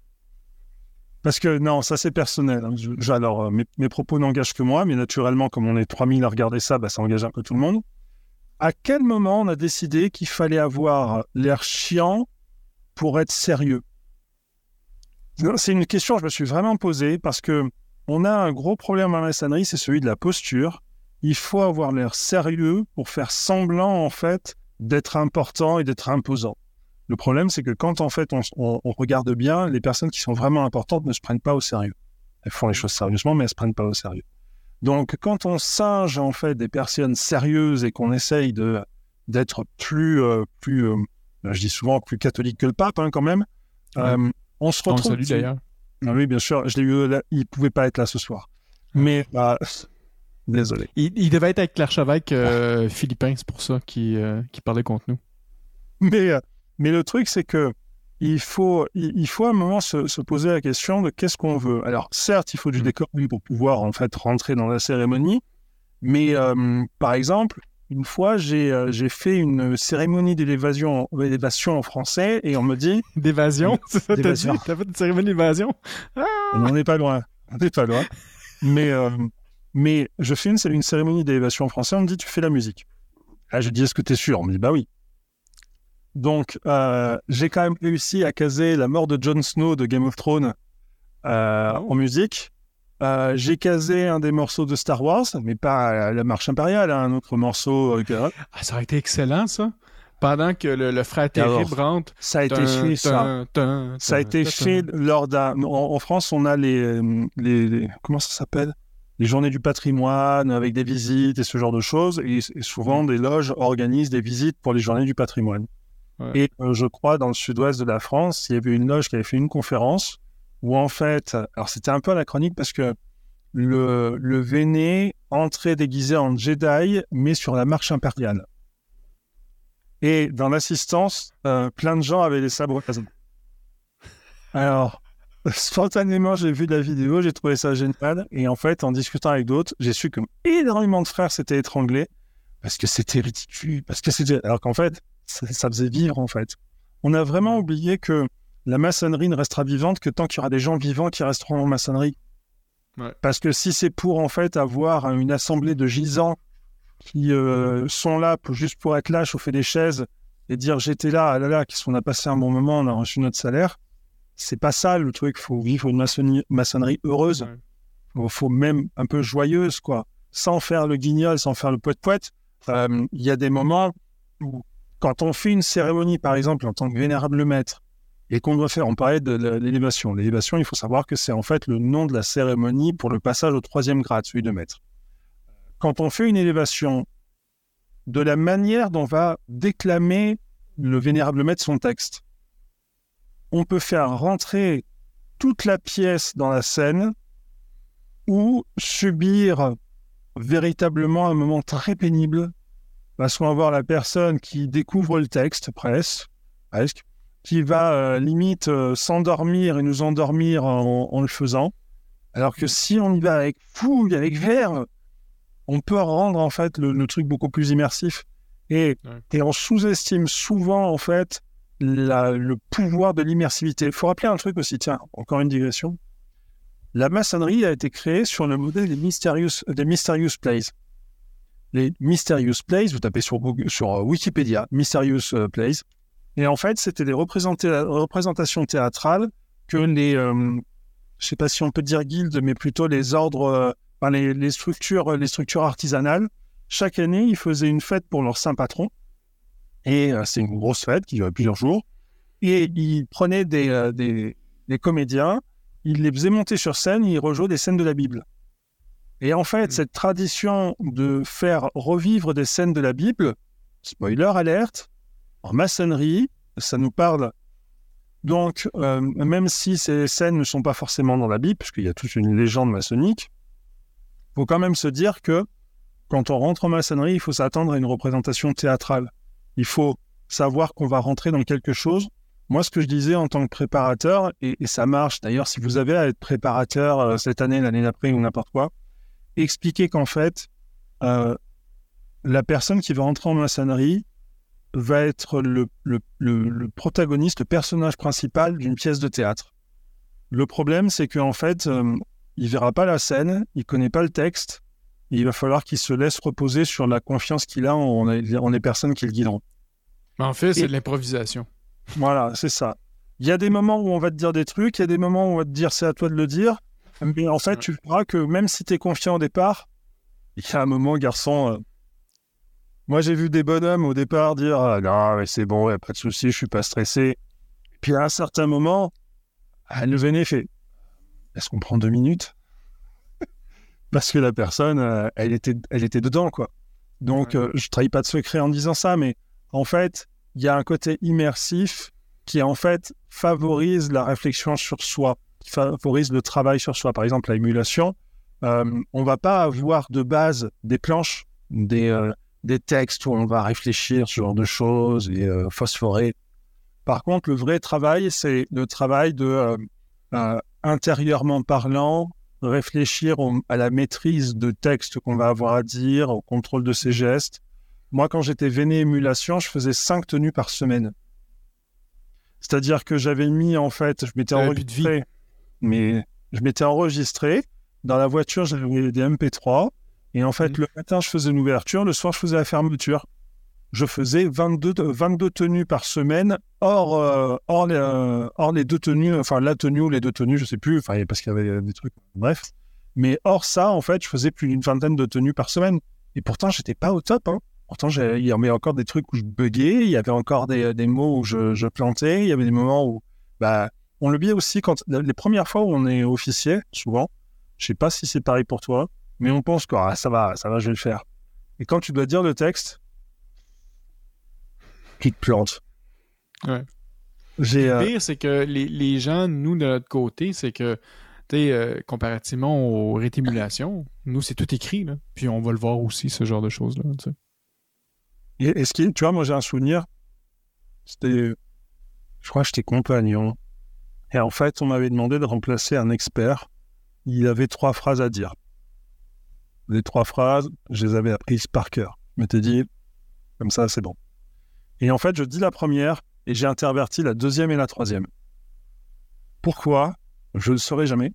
Parce que non, ça c'est personnel. Hein. alors, euh, mes, propos n'engagent que moi, mais naturellement, comme on est 3000 à regarder ça, bah, ça engage un peu tout le monde. À quel moment on a décidé qu'il fallait avoir l'air chiant pour être sérieux? C'est une question que je me suis vraiment posée parce que on a un gros problème la maçonnerie, c'est celui de la posture. Il faut avoir l'air sérieux pour faire semblant, en fait, d'être important et d'être imposant. Le problème, c'est que quand, en fait, on, regarde bien, les personnes qui sont vraiment importantes ne se prennent pas au sérieux. Elles font les choses sérieusement, mais elles ne se prennent pas au sérieux. Donc, quand on singe, en fait, des personnes sérieuses et qu'on essaye de, d'être plus, euh, plus euh, je dis souvent plus catholique que le pape, hein, quand même, euh, on se retrouve. d'ailleurs. Ah oui, bien sûr. Je l'ai eu. Là, il pouvait pas être là ce soir. Mais bah, désolé. Il, devait être avec l'archevêque philippin, c'est pour ça qu'il euh, parlait contre nous. Mais, mais le truc, c'est que il faut, il, faut à un moment se, poser la question de qu'est-ce qu'on veut. Alors, certes, il faut du mm. décor pour pouvoir en fait rentrer dans la cérémonie. Mais par exemple, une fois, euh, j'ai fait une cérémonie d'élévation en français et on me dit. (laughs) D'évasion T'as fait une cérémonie d'évasion? On n'en est pas loin. On n'est pas loin. Mais, euh, mais je fais une, une cérémonie d'élévation en français, on me dit Tu fais la musique. Là, je dis Est-ce que tu es sûr? On me dit Bah oui. Donc, euh, j'ai quand même réussi à caser la mort de Jon Snow de Game of Thrones en musique. Euh, j'ai casé un des morceaux de Star Wars, mais pas la marche impériale, hein, un autre morceau. Euh, ah, ça aurait été excellent, ça. Pendant que le, frère terrible rentre. Ça a été fait, ça. ça a été fait lors d'un. En, France, on a les, les, comment ça s'appelle? Les journées du patrimoine avec des visites et ce genre de choses. Et, souvent, des loges organisent des visites pour les journées du patrimoine. Et euh, je crois, dans le sud-ouest de la France, il y avait une loge qui avait fait une conférence où en fait, alors c'était un peu anachronique parce que le, le Véné entrait déguisé en Jedi, mais sur la marche impériale. Et dans l'assistance, euh, plein de gens avaient des sabres laser. Alors, (laughs) spontanément, j'ai vu la vidéo, j'ai trouvé ça génial. Et en fait, en discutant avec d'autres, j'ai su que énormément de frères s'étaient étranglés parce que c'était ridicule, parce que c'était. Alors qu'en fait, ça, ça, faisait vivre, en fait. On a vraiment oublié que la maçonnerie ne restera vivante que tant qu'il y aura des gens vivants qui resteront en maçonnerie. Parce que si c'est pour en fait avoir une assemblée de gisants qui euh, sont là juste pour être là, chauffer des chaises et dire j'étais là, ah là là, qu'est-ce qu'on a passé un bon moment, on a reçu notre salaire, c'est pas ça le truc. Il faut vivre une maçonnerie, heureuse. Il faut même un peu joyeuse, quoi. Sans faire le guignol, sans faire le poète-poète. Euh, il y a des moments où, quand on fait une cérémonie, par exemple, en tant que vénérable maître, et qu'on doit faire. On parlait de l'élévation. L'élévation, il faut savoir que c'est en fait le nom de la cérémonie pour le passage au troisième grade, celui de maître. Quand on fait une élévation, de la manière dont va déclamer le vénérable maître son texte, on peut faire rentrer toute la pièce dans la scène ou subir véritablement un moment très pénible va voir la personne qui découvre le texte, presque, presque qui va euh, limite euh, s'endormir et nous endormir en, le faisant. Alors que si on y va avec fouille, avec verre, on peut rendre en fait le, truc beaucoup plus immersif. Et, et on sous-estime souvent en fait le pouvoir de l'immersivité. Il faut rappeler un truc aussi, tiens, encore une digression. La maçonnerie a été créée sur le modèle des Mysterious, des mysterious Plays. Les Mysterious Plays, vous tapez sur, sur Wikipédia, Mysterious Plays, et en fait, c'était des représentations théâtrales que les, euh, je sais pas si on peut dire guildes, mais plutôt les ordres, euh, les, structures, les structures artisanales. Chaque année, ils faisaient une fête pour leur saint patron. Et euh, c'est une grosse fête qui durait plusieurs jours. Et ils prenaient des, des, comédiens, ils les faisaient monter sur scène, ils rejouaient des scènes de la Bible. Et en fait, mmh. cette tradition de faire revivre des scènes de la Bible, spoiler alerte, en maçonnerie, ça nous parle. Donc, euh, même si ces scènes ne sont pas forcément dans la Bible, puisqu'il y a toute une légende maçonnique, il faut quand même se dire que quand on rentre en maçonnerie, il faut s'attendre à une représentation théâtrale. Il faut savoir qu'on va rentrer dans quelque chose. Moi, ce que je disais en tant que préparateur, et, et ça marche d'ailleurs, si vous avez à être préparateur euh, cette année, l'année d'après ou n'importe quoi, expliquez qu'en fait, euh, la personne qui va rentrer en maçonnerie va être le, le, le, le protagoniste, le personnage principal d'une pièce de théâtre. Le problème, c'est qu'en fait, euh, il verra pas la scène, il connaît pas le texte, et il va falloir qu'il se laisse reposer sur la confiance qu'il a en, en les personnes qui le guideront. En fait, c'est Et- de l'improvisation. Voilà, c'est ça. Il y a des moments où on va te dire des trucs, il y a des moments où on va te dire c'est à toi de le dire, mais en fait, tu verras que même si tu es confiant au départ, il y a un moment, garçon. euh, Moi, j'ai vu des bonhommes au départ dire ah, non, mais c'est bon, y a pas de souci, je suis pas stressé. Puis à un certain moment, elle le venait fait est-ce qu'on prend deux minutes? (laughs) Parce que la personne, euh, elle, était, elle était dedans, quoi. Donc, euh, je trahis pas de secret en disant ça, mais en fait, il y a un côté immersif qui, en fait, favorise la réflexion sur soi, qui favorise le travail sur soi. Par exemple, la émulation, euh, on va pas avoir de base des planches, des, euh, des textes où on va réfléchir sur ce genre de choses et euh, phosphorer. Par contre, le vrai travail, c'est le travail de, euh, intérieurement parlant, réfléchir au- à la maîtrise de texte qu'on va avoir à dire, au contrôle de ses gestes. Moi, quand j'étais véné émulation, je faisais cinq tenues par semaine. C'est-à-dire que j'avais mis, en fait, je m'étais enregistré, mais je m'étais enregistré. Dans la voiture, j'avais des MP3. Et en fait, Mhm. le matin, je faisais une ouverture. Le soir, je faisais la fermeture. Je faisais 22, te- 22 tenues par semaine, hors, euh, hors, les, euh, hors les deux tenues, enfin la tenue ou les deux tenues, je sais plus, enfin, parce qu'il y avait des trucs, bref. Mais hors ça, en fait, je faisais plus d'une vingtaine de tenues par semaine. Et pourtant, j'étais pas au top. Hein. Pourtant, il y avait encore des trucs où je buguais, il y avait encore des, des mots où je, je plantais, il y avait des moments où. Bah, on le dit aussi quand. Les premières fois où on est officier, souvent, je sais pas si c'est pareil pour toi, mais on pense que ah, ça va, ça va, je vais le faire. Et quand tu dois dire le texte, qui te plante. Ouais. J'ai. Le euh, pire, c'est que les, les gens, nous, de notre côté, c'est que, tu sais, euh, comparativement aux rétimulations, nous, c'est tout écrit, là. Puis on va le voir aussi, ce genre de choses-là, tu sais. Et, et ce qui tu vois, moi j'ai un souvenir, c'était, je crois que j'étais compagnon. Et en fait, on m'avait demandé de remplacer un expert. Il avait trois phrases à dire. Les trois phrases, je les avais apprises par cœur. Je m'étais dit, comme ça, c'est bon. Et en fait, je dis la première et j'ai interverti la deuxième et la troisième. Pourquoi? Je ne le saurais jamais.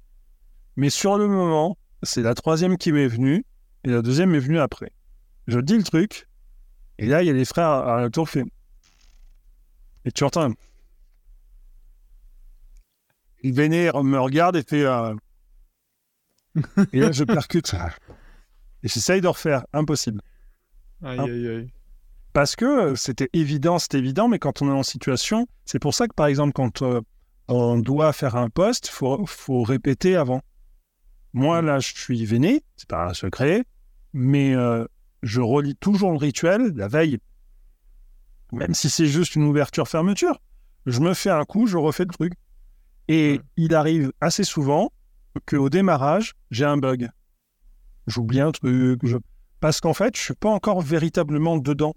Mais sur le moment, c'est la troisième qui m'est venue et la deuxième m'est venue après. Je dis le truc, et là, il y a les frères à la tour fait. Et tu entends. Il vénère, me regarde et fait. euh, et là, je percute. Et j'essaye de refaire. Impossible. Aïe, aïe, aïe. Parce que c'était évident, c'était évident, mais quand on est en situation, c'est pour ça que, par exemple, quand euh, on doit faire un poste, il faut, faut répéter avant. Moi, là, je suis véné, c'est pas un secret, mais euh, je relis toujours le rituel la veille. Même si c'est juste une ouverture-fermeture, je me fais un coup, je refais le truc. Et il arrive assez souvent qu'au démarrage, j'ai un bug. J'oublie un truc. je- Parce qu'en fait, je suis pas encore véritablement dedans.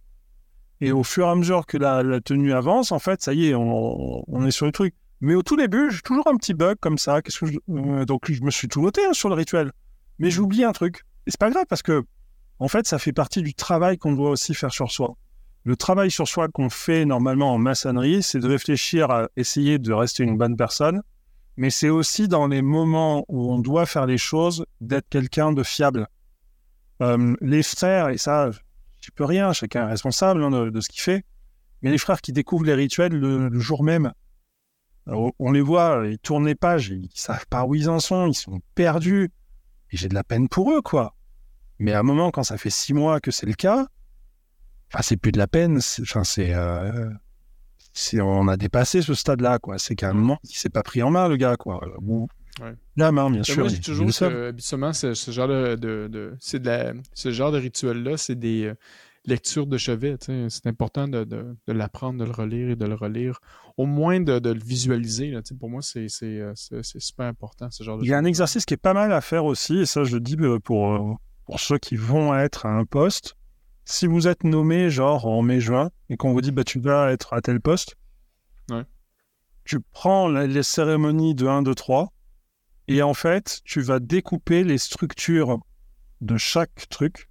Et au fur et à mesure que la, la tenue avance, en fait, ça y est, on, on est sur le truc. Mais au tout début, j'ai toujours un petit bug comme ça. Qu'est-ce que je- euh, donc, je me suis tout noté hein, sur le rituel. Mais j'oublie un truc. Et c'est pas grave parce que, en fait, ça fait partie du travail qu'on doit aussi faire sur soi. Le travail sur soi qu'on fait normalement en maçonnerie, c'est de réfléchir à essayer de rester une bonne personne. Mais c'est aussi dans les moments où on doit faire les choses d'être quelqu'un de fiable. Euh, les frères, et ça, tu peux rien, chacun est responsable hein, de, ce qu'il fait. Mais les frères qui découvrent les rituels le, jour même, on les voit, ils tournent les pages, ils savent pas où ils en sont, ils sont perdus. Et j'ai de la peine pour eux, quoi. Mais à un moment, quand ça fait six mois que c'est le cas, enfin, c'est plus de la peine, c'est, enfin, c'est, euh, c'est- on a dépassé ce stade-là, quoi. C'est qu'à un moment, il s'est pas pris en main, le gars, quoi. Ouais. La main, bien Ben, sûr. moi, j'ai il toujours savent. habituellement ce, ce genre de, de, de- c'est de la, ce genre de rituel là, c'est des, euh, lecture de chevet. C'est important de, l'apprendre, de le relire et de le relire. Au moins de, le visualiser. Là, pour moi, c'est super important, ce genre de Il y a un exercice qui est pas mal à faire aussi, et ça, je le dis pour, pour ceux qui vont être à un poste. Si vous êtes nommé, genre, en mai-juin, et qu'on vous dit, bah, tu vas être à tel poste, ouais. tu prends les cérémonies de 1, 2, 3, et en fait, tu vas découper les structures de chaque truc.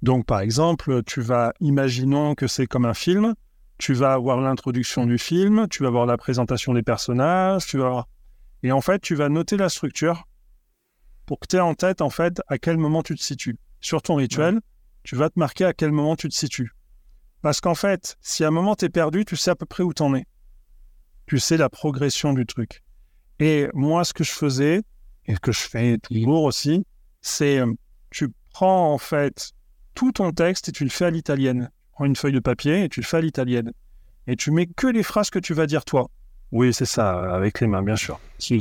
Donc, par exemple, tu vas, imaginons que c'est comme un film, tu vas avoir l'introduction du film, tu vas avoir la présentation des personnages, tu vas avoir... Et en fait, tu vas noter la structure pour que tu aies en tête, en fait, à quel moment tu te situes. Sur ton rituel, tu vas te marquer à quel moment tu te situes. Parce qu'en fait, si à un moment tu es perdu, tu sais à peu près où tu en es. Tu sais la progression du truc. Et moi, ce que je faisais, et que je fais toujours aussi, c'est euh, tu prends en fait tout ton texte et tu le fais à l'italienne. Tu prends une feuille de papier et tu le fais à l'italienne. Et tu mets que les phrases que tu vas dire toi. Oui, c'est ça, avec les mains, bien sûr. C'est.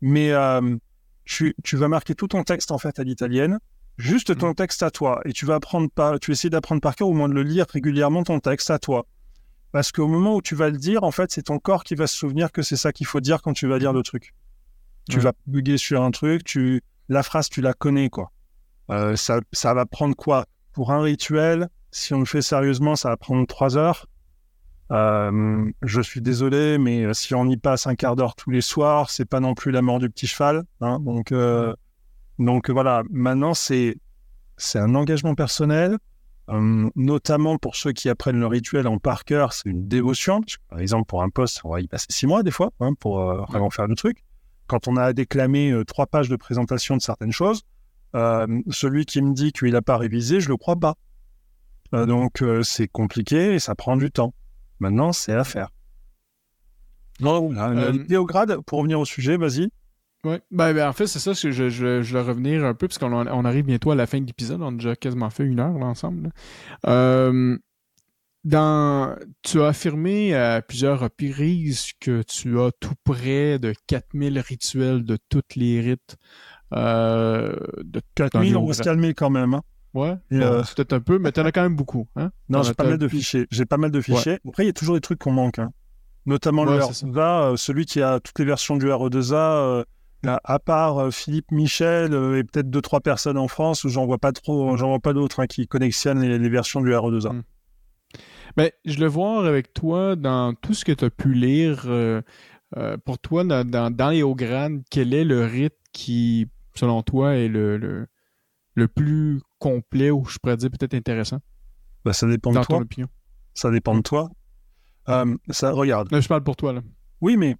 Mais euh, tu, tu, vas marquer tout ton texte en fait à l'italienne, juste ton texte à toi. Et tu vas apprendre par, tu essaies d'apprendre par cœur, au moins de le lire régulièrement ton texte à toi. Parce qu'au moment où tu vas le dire, en fait, c'est ton corps qui va se souvenir que c'est ça qu'il faut dire quand tu vas dire le truc. Tu vas bugger sur un truc, tu, la phrase, tu la connais, quoi. Euh, ça, ça va prendre quoi? Pour un rituel, si on le fait sérieusement, ça va prendre trois heures. Euh, je suis désolé, mais euh, si on y passe un quart d'heure tous les soirs, c'est pas non plus la mort du petit cheval. Hein, donc, donc voilà. Maintenant, c'est c'est un engagement personnel, notamment pour ceux qui apprennent le rituel en par cœur. C'est une dévotion. par exemple, pour un poste, on va y passer six mois des fois hein, pour vraiment faire le truc quand on a déclamé euh, trois pages de présentation de certaines choses, euh, celui qui me dit qu'il n'a pas révisé, je le crois pas. Euh, donc c'est compliqué et ça prend du temps. Maintenant, c'est à faire. Non, Théograde, pour revenir au sujet, vas-y. Oui, ben, ben, en fait, c'est ça, je, je, je, vais revenir un peu, parce qu'on on arrive bientôt à la fin de l'épisode, on a déjà quasiment fait une heure là, ensemble. Euh, dans, tu as affirmé à plusieurs reprises que tu as tout près de 4000 rituels de toutes les rites. Euh, de 4000, on va se calmer quand même. Hein. Ouais, euh, c'est peut-être un peu, mais tu en as quand même beaucoup. Hein? Non, j'ai pas mal de fichiers. J'ai pas mal de fichiers. Après, il y a toujours des trucs qu'on manque. Hein. Notamment le R2A, euh, celui qui a toutes les versions du RE2A, euh, à part Philippe Michel et peut-être deux trois personnes en France où j'en vois pas trop, j'en vois pas d'autres hein, qui connextionnent les, versions du RE2A. Ben, je le vois avec toi dans tout ce que tu as pu lire. Euh, euh, pour toi, dans, les hauts grades, quel est le rite qui, selon toi, est le, le, plus complet ou je pourrais dire peut-être intéressant? Ben, ça dépend de toi. opinion. Ça dépend de toi. Euh, ça, regarde. je parle pour toi, là. Oui, mais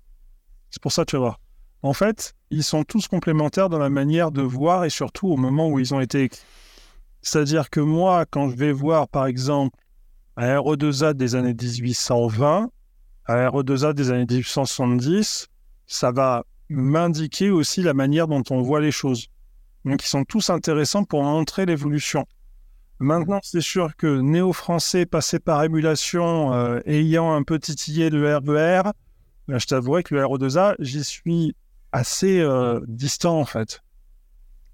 c'est pour ça que tu vas voir. En fait, ils sont tous complémentaires dans la manière de voir et surtout au moment où ils ont été écrits. C'est-à-dire que moi, quand je vais voir, par exemple, un RE2A des années 1820, un RE2A des années 1870, ça va m'indiquer aussi la manière dont on voit les choses. Donc, ils sont tous intéressants pour montrer l'évolution. Maintenant, c'est sûr que néo-français passé par émulation, euh, ayant un peu titillé le RER, ben, je t'avouerai que le RE2A, j'y suis assez euh, distant en fait.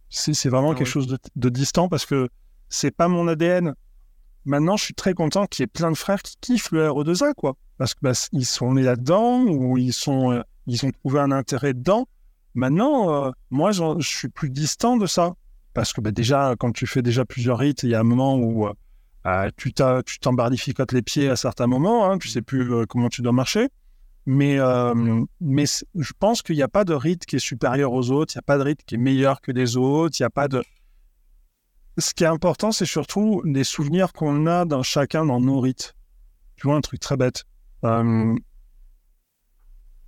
C'est vraiment ah quelque chose de, de, distant parce que c'est pas mon ADN. Maintenant, je suis très content qu'il y ait plein de frères qui kiffent le RE2A, quoi. Parce qu'ils bah, sont nés là-dedans ou ils, sont, euh, ils ont trouvé un intérêt dedans. Maintenant, euh, moi, je suis plus distant de ça. Parce que bah, déjà, quand tu fais déjà plusieurs rites, il y a un moment où euh, tu t'embardificotes les pieds à certains moments, hein, tu sais plus comment tu dois marcher. Mais, mais je pense qu'il n'y a pas de rite qui est supérieur aux autres, il n'y a pas de rite qui est meilleur que les autres, il n'y a pas de ce qui est important, c'est surtout les souvenirs qu'on a dans chacun dans nos rites. Tu vois, un truc très bête. Euh,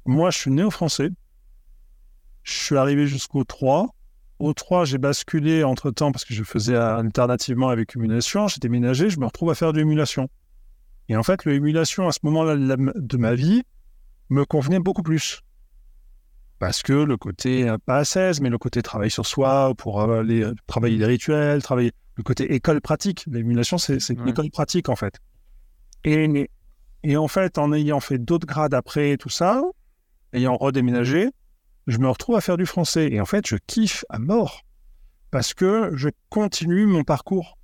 moi, je suis né au français. Je suis arrivé jusqu'au 3. Au 3, j'ai basculé entre temps parce que je faisais alternativement avec émulation. J'ai déménagé, je me retrouve à faire de l'émulation. Et en fait, l'émulation à ce moment-là de ma vie me convenait beaucoup plus parce que le côté, euh, pas 16, mais le côté travail sur soi, pour euh, euh, travailler les rituels, travailler le côté école pratique. L'émulation, c'est une école pratique, en fait. Et, et en fait, en ayant fait d'autres grades après tout ça, ayant redéménagé, je me retrouve à faire du français. Et en fait, je kiffe à mort parce que je continue mon parcours.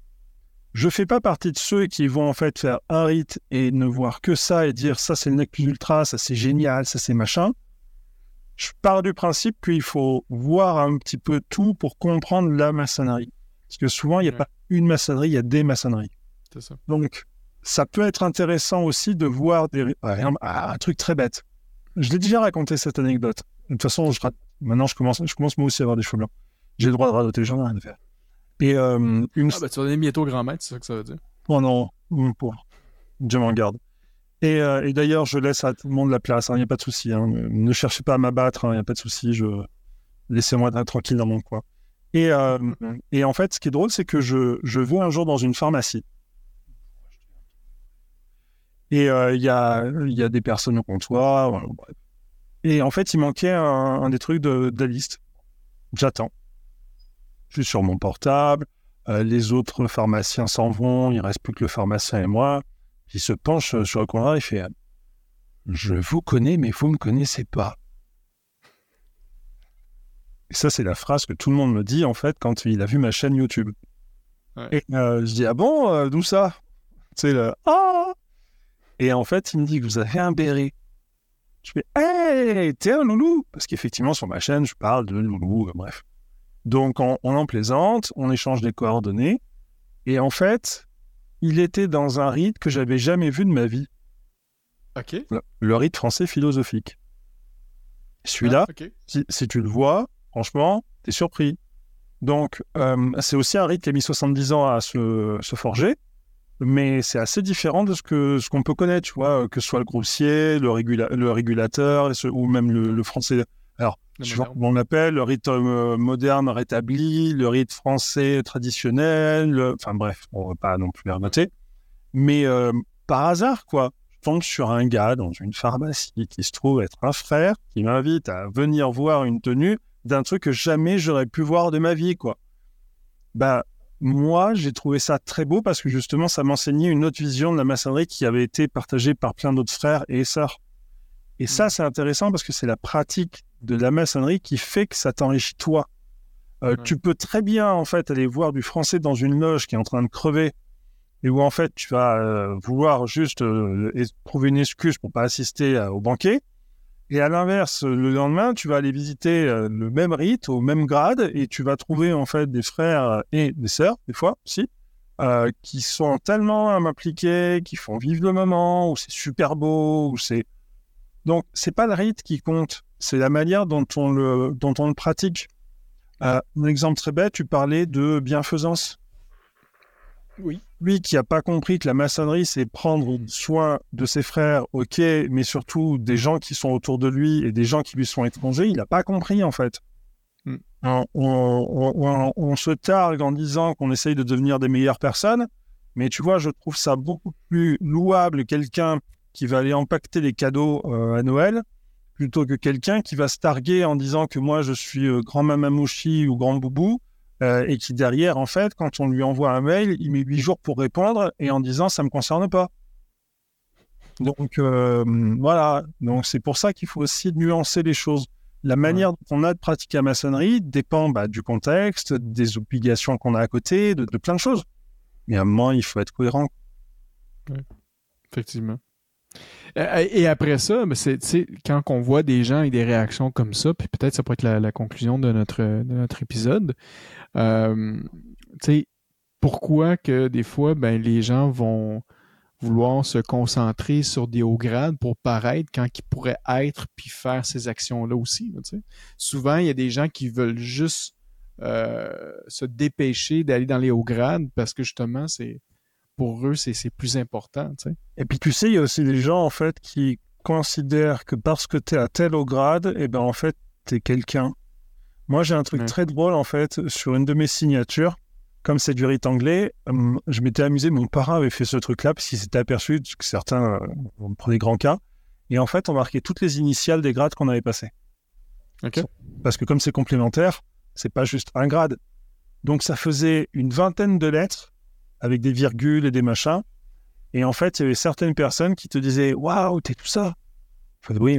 Je fais pas partie de ceux qui vont en fait faire un rite et ne voir que ça et dire ça c'est le nec plus ultra, ça c'est génial, ça c'est machin. Je pars du principe qu'il faut voir un petit peu tout pour comprendre la maçonnerie. Parce que souvent, il n'y a Ouais. pas une maçonnerie, il y a des maçonneries. C'est ça. Donc, ça peut être intéressant aussi de voir des... Ah, un truc très bête. Je l'ai déjà raconté cette anecdote. De toute façon, je... maintenant, je commence, je commence moi aussi à avoir des cheveux blancs. J'ai le droit de radoter, j'en ai rien à faire. Et euh, une... Ah, ben, tu vas donner bientôt grand maître, c'est ça que ça veut dire. Oh non, hum, pour... Dieu m'en garde. Et, euh, et d'ailleurs, je laisse à tout le monde la place, il n'y a pas de souci. hein. Ne cherchez pas à m'abattre, il n'y a pas de souci. Je... Laissez-moi tranquille dans mon coin. Et, euh, et en fait, ce qui est drôle, c'est que je, je vais un jour dans une pharmacie. Et euh, il y, a, il y a des personnes au comptoir. voilà, bref. Et en fait, il manquait un, un des trucs de, de la liste. J'attends. Sur mon portable. Euh, les autres pharmaciens s'en vont. Il reste plus que le pharmacien et moi. Il se penche euh, sur le comptoir et fait Je vous connais, mais vous me connaissez pas. Et ça, c'est la phrase que tout le monde me dit en fait quand il a vu ma chaîne YouTube. Ouais. Et euh, je dis Ah bon, euh, d'où ça? C'est le Ah Et en fait, il me dit que vous avez un béret. Je fais Hey, t'es un loulou Parce qu'effectivement, sur ma chaîne, je parle de loulou, bref. Donc, on, on en plaisante, on échange des coordonnées. Et en fait, il était dans un rite que j'avais jamais vu de ma vie, OK. le, le rite français philosophique. Celui-là, Ah, si, si tu le vois, franchement, t'es surpris. Donc, euh, c'est aussi un rite qui a mis 70 ans à se, se forger, mais c'est assez différent de ce que ce qu'on peut connaître, tu vois, que ce soit le grossier, le, régula- le régulateur, ou même le, le français. Alors, moderne. comment on l'appelle, le rite euh, moderne rétabli, le rite français traditionnel, enfin bref, on va pas non plus les renoter. Mais euh, par hasard, quoi, je tombe sur un gars dans une pharmacie qui se trouve être un frère, qui m'invite à venir voir une tenue d'un truc que jamais j'aurais pu voir de ma vie, quoi. Bah, moi, j'ai trouvé ça très beau parce que justement, ça m'enseignait une autre vision de la maçonnerie qui avait été partagée par plein d'autres frères et sœurs. Et ça, c'est intéressant parce que c'est la pratique de la maçonnerie qui fait que ça t'enrichit toi. Euh, Ouais. Tu peux très bien, en fait, aller voir du français dans une loge qui est en train de crever et où, en fait, tu vas euh, vouloir juste euh, trouver une excuse pour pas assister au banquet. Et à l'inverse, le lendemain, tu vas aller visiter le même rite, au même grade, et tu vas trouver en fait des frères et des sœurs, des fois aussi, qui sont tellement impliqués, qui font vivre le moment, où c'est super beau, où c'est. Donc, c'est pas le rite qui compte, c'est la manière dont on le, dont on le pratique. Euh, un exemple très bête, tu parlais de bienfaisance. Oui. Lui qui n'a pas compris que la maçonnerie, c'est prendre soin de ses frères, ok, mais surtout des gens qui sont autour de lui et des gens qui lui sont étrangers, il n'a pas compris en fait. Mm. On, on- on- on se targue en disant qu'on essaye de devenir des meilleures personnes, mais tu vois, je trouve ça beaucoup plus louable quelqu'un qui va aller impacter les cadeaux euh, à Noël plutôt que quelqu'un qui va se targuer en disant que moi je suis euh, grand mamamouchi ou grand boubou euh, et qui derrière, en fait, quand on lui envoie un mail, il met huit jours pour répondre et en disant ça me concerne pas. Donc euh, voilà, donc c'est pour ça qu'il faut aussi nuancer les choses. La manière dont on a de pratiquer la maçonnerie dépend bah, du contexte, des obligations qu'on a à côté, de, de plein de choses. Mais à un moment, il faut être cohérent. Effectivement. Euh, Et après ça, c'est, quand on voit des gens avec des réactions comme ça, puis peut-être ça pourrait être la, conclusion de notre, de notre épisode, euh, pourquoi que des fois, ben, les gens vont vouloir se concentrer sur des hauts grades pour paraître quand ils pourraient être puis faire ces actions-là aussi. Souvent, il y a des gens qui veulent juste euh, se dépêcher d'aller dans les hauts grades parce que justement, c'est pour eux, c'est, plus important. Et puis tu sais, il y a aussi des gens en fait qui considèrent que parce que tu es à tel haut grade, et ben en fait, tu es quelqu'un. Moi, j'ai un truc Ouais. très drôle en fait sur une de mes signatures. Comme c'est du rite anglais, hum, je m'étais amusé. Mon parrain avait fait ce truc-là parce qu'il s'était aperçu que certains euh, on prenait grand cas. Et en fait, on marquait toutes les initiales des grades qu'on avait passés. OK? Parce que comme c'est complémentaire, c'est pas juste un grade. Donc ça faisait une vingtaine de lettres avec des virgules et des machins. Et en fait, il y avait certaines personnes qui te disaient Waouh, t'es tout ça. Enfin, oui,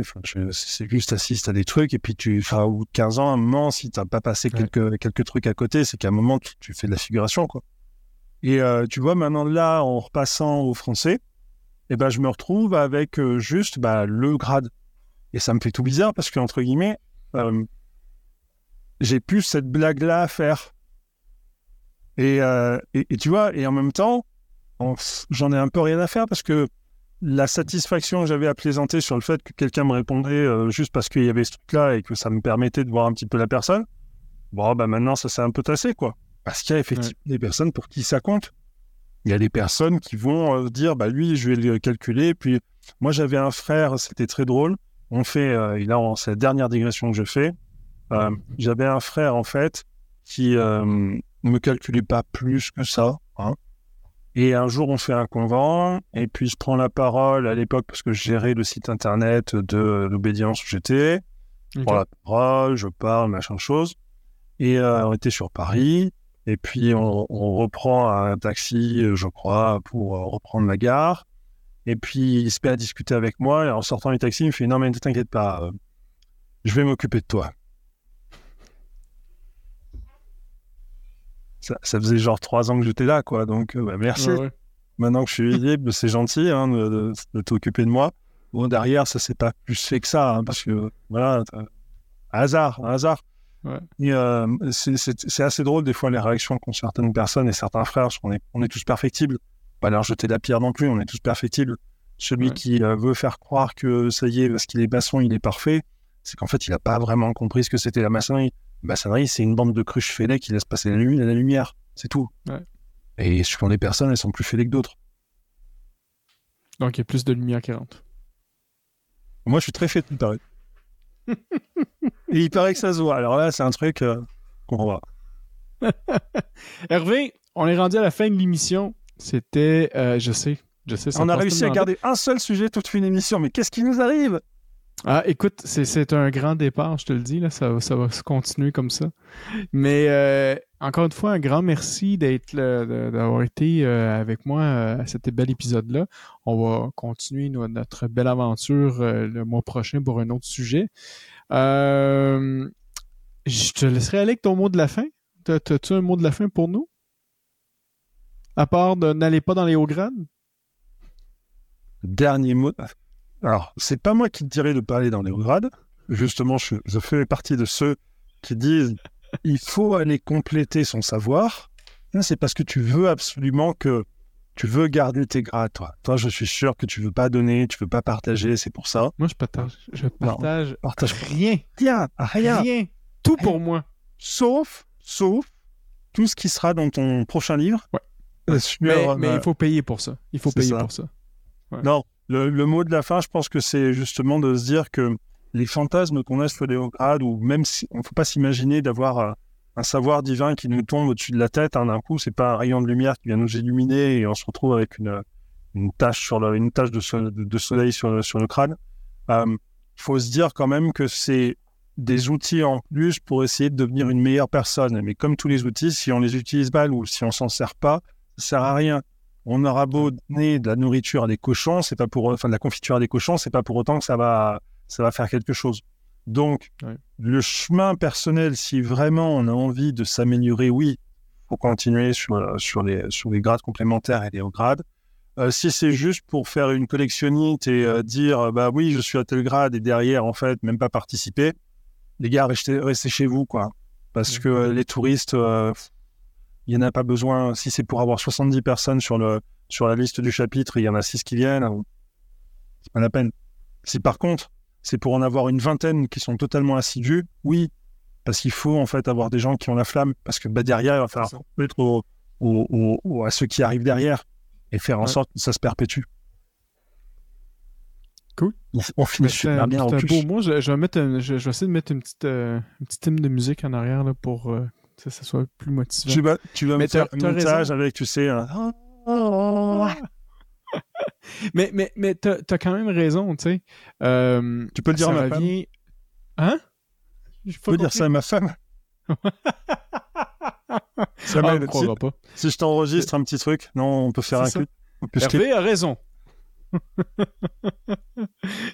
c'est juste assiste à des trucs. Et puis, tu, enfin, au bout de 15 ans, à un moment, si t'as pas passé Ouais. quelques, quelques trucs à côté, c'est qu'à un moment, tu, tu fais de la figuration. Quoi. Et euh, tu vois, maintenant là, en repassant au français, eh ben, je me retrouve avec euh, juste bah, le grade. Et ça me fait tout bizarre parce que, entre guillemets, euh, j'ai plus cette blague-là à faire. Et, euh, et, et tu vois, et en même temps, en- j'en ai un peu rien à faire parce que la satisfaction que j'avais à plaisanter sur le fait que quelqu'un me répondait euh, juste parce qu'il y avait ce truc-là et que ça me permettait de voir un petit peu la personne, bon, bah maintenant, ça s'est un peu tassé, quoi. Parce qu'il y a effectivement des personnes pour qui ça compte. Il y a des personnes qui vont euh, dire, bah lui, je vais le calculer. Puis moi, j'avais un frère, c'était très drôle. On fait, euh, et là, c'est la dernière digression que je fais. J'avais un frère, en fait, qui ne me calculait pas plus que ça. hein. Et un jour, on fait un convent, et puis je prends la parole à l'époque parce que je gérais le site internet de l'obédience où j'étais. Je prends la parole, je parle, machin chose. Et euh, on était sur Paris, et puis on, on reprend un taxi, je crois, pour euh, reprendre la gare. Et puis il se met à discuter avec moi, et en sortant du taxi, il me fait Non, mais ne t'inquiète pas, euh, je vais m'occuper de toi. Ça, ça faisait genre trois ans que j'étais là, quoi. Donc, euh, bah, merci. Ouais, ouais. Maintenant que je suis libre, c'est gentil hein, de, de- de t'occuper de moi. Bon, derrière, ça s'est pas plus fait que ça, hein, parce que voilà, hasard, hasard. Ouais. Euh, c'est- assez drôle des fois les réactions qu'ont certaines personnes et certains frères, parce qu'on est, on est tous perfectibles. Pas leur jeter la pierre non plus, on est tous perfectibles. Celui Ouais. qui euh, veut faire croire que ça y est, parce qu'il est maçon, il est parfait, c'est qu'en fait, il n'a pas vraiment compris ce que c'était la maçonnerie. La maçonnerie, c'est une bande de cruches fêlées qui laisse passer la, lumi- la lumière, c'est tout. Ouais. Et suivant les personnes, elles sont plus fêlées que d'autres. Donc, il y a plus de lumière qui rentre. Moi, je suis très fait, il paraît. (laughs) Et il paraît que ça se voit. Alors là, c'est un truc euh, qu'on voit. (laughs) Hervé, on est rendu à la fin de l'émission. C'était, euh, je sais, je sais. ça On a réussi à garder un seul sujet toute une émission. Mais qu'est-ce qui nous arrive? Ah, écoute, c'est, un grand départ, je te le dis, là, ça, va- ça va se continuer comme ça. Mais euh, encore une fois, un grand merci d'être d'avoir été euh, avec moi euh, à cet bel épisode-là. On va continuer no- notre belle aventure euh, le mois prochain pour un autre sujet. Je te laisserai aller avec ton mot de la fin. T'as- T'as-tu un mot de la fin pour nous? À part de n'allez pas dans les hauts grades? Dernier mot. Alors, c'est pas moi qui te dirais de pas aller dans les grades. Justement, je, je fais partie de ceux qui disent il faut aller compléter son savoir. C'est parce que tu veux absolument que tu veux garder tes grades, toi. Toi, je suis sûr que tu veux pas donner, tu veux pas partager, c'est pour ça. Moi, je partage. Je partage Partage rien. rien, rien. Rien. Tout pour moi. sauf, sauf tout ce qui sera dans ton prochain livre. Ouais. Euh, Mais, euh, il faut payer pour ça. Il faut payer ça. pour ça. Non, le, le mot de la fin, je pense que c'est justement de se dire que les fantasmes qu'on a sur les hauts grades, ou même si on ne faut pas s'imaginer d'avoir euh, un savoir divin qui nous tombe au-dessus de la tête hein, d'un coup, c'est pas un rayon de lumière qui vient nous illuminer et on se retrouve avec une, tache sur le, une tache de, so- de- de soleil sur le, sur le crâne. Il faut se dire quand même que c'est des outils en plus pour essayer de devenir une meilleure personne. Mais comme tous les outils, si on les utilise mal ou si on s'en sert pas, ça sert à rien. On aura beau donner de la nourriture à des cochons, c'est pas pour, enfin de la confiture à des cochons, c'est pas pour autant que ça va, ça va faire quelque chose. Donc, le chemin personnel, si vraiment on a envie de s'améliorer, oui, faut continuer sur, euh, sur, les, sur les grades complémentaires et les hauts grades. Euh, si c'est juste pour faire une collectionnite et euh, dire, bah oui, je suis à tel grade et derrière, en fait, même pas participer, les gars, restez, restez chez vous, quoi. Parce que euh, les touristes, il n'y en a pas besoin. Si c'est pour avoir 70 personnes sur, le, sur la liste du chapitre il y en a 6 qui viennent, c'est pas la peine. Si par contre, c'est pour en avoir une vingtaine qui sont totalement assidus, oui, parce qu'il faut en fait avoir des gens qui ont la flamme, parce que bah, derrière, il va falloir mettre au, au- à ceux qui arrivent derrière et faire en Ouais. sorte que ça se perpétue. Cool. On finit C'est super un, bien en un plus. beau mot. Je, je vais, mettre un- je, je vais essayer de mettre une petite, euh, une petite hymne de musique en arrière là, pour euh, que ça soit plus motivant. Tu vas, tu vas me faire un montage avec, tu sais, un... (laughs) Mais, mais, mais t'as as quand même raison, tu sais. Euh, Tu peux le dire ça à ma femme? Hein? Pas peux dire ça à ma femme? Ça Ah, on si, croira pas. si je t'enregistre un petit truc, non, on peut faire un clip. Hervé a raison. (laughs)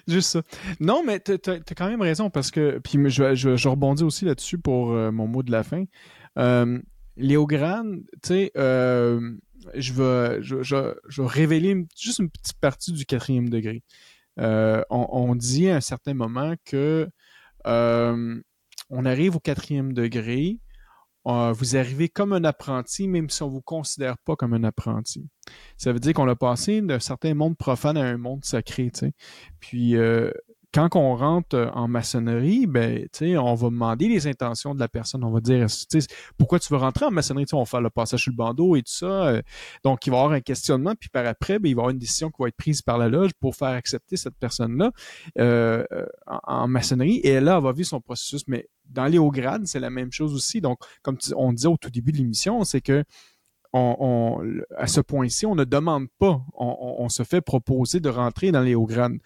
Juste ça. Non, mais t'as t'as quand même raison parce que. Puis je, je, je rebondis aussi là-dessus pour euh, mon mot de la fin. Euh, Léograne, tu sais, euh, je vais, je, je, révéler juste une petite partie du quatrième degré. Euh, on, on dit à un certain moment que on arrive au quatrième degré, euh, vous arrivez comme un apprenti, même si on vous considère pas comme un apprenti. Ça veut dire qu'on a passé d'un certain monde profane à un monde sacré. Puis euh, quand on rentre euh, en maçonnerie, ben, on va demander les intentions de la personne. On va dire, pourquoi tu veux rentrer en maçonnerie? On va faire le passage sur le bandeau et tout ça. donc, il va y avoir un questionnement, puis par après, ben, il va y avoir une décision qui va être prise par la loge pour faire accepter cette personne-là en, en maçonnerie. Et là, elle va vivre son processus. Mais dans les hauts grades, c'est la même chose aussi. Donc, comme on disait au tout début de l'émission, c'est que à ce point-ci, on ne demande pas, on, se fait proposer de rentrer dans les hauts grades.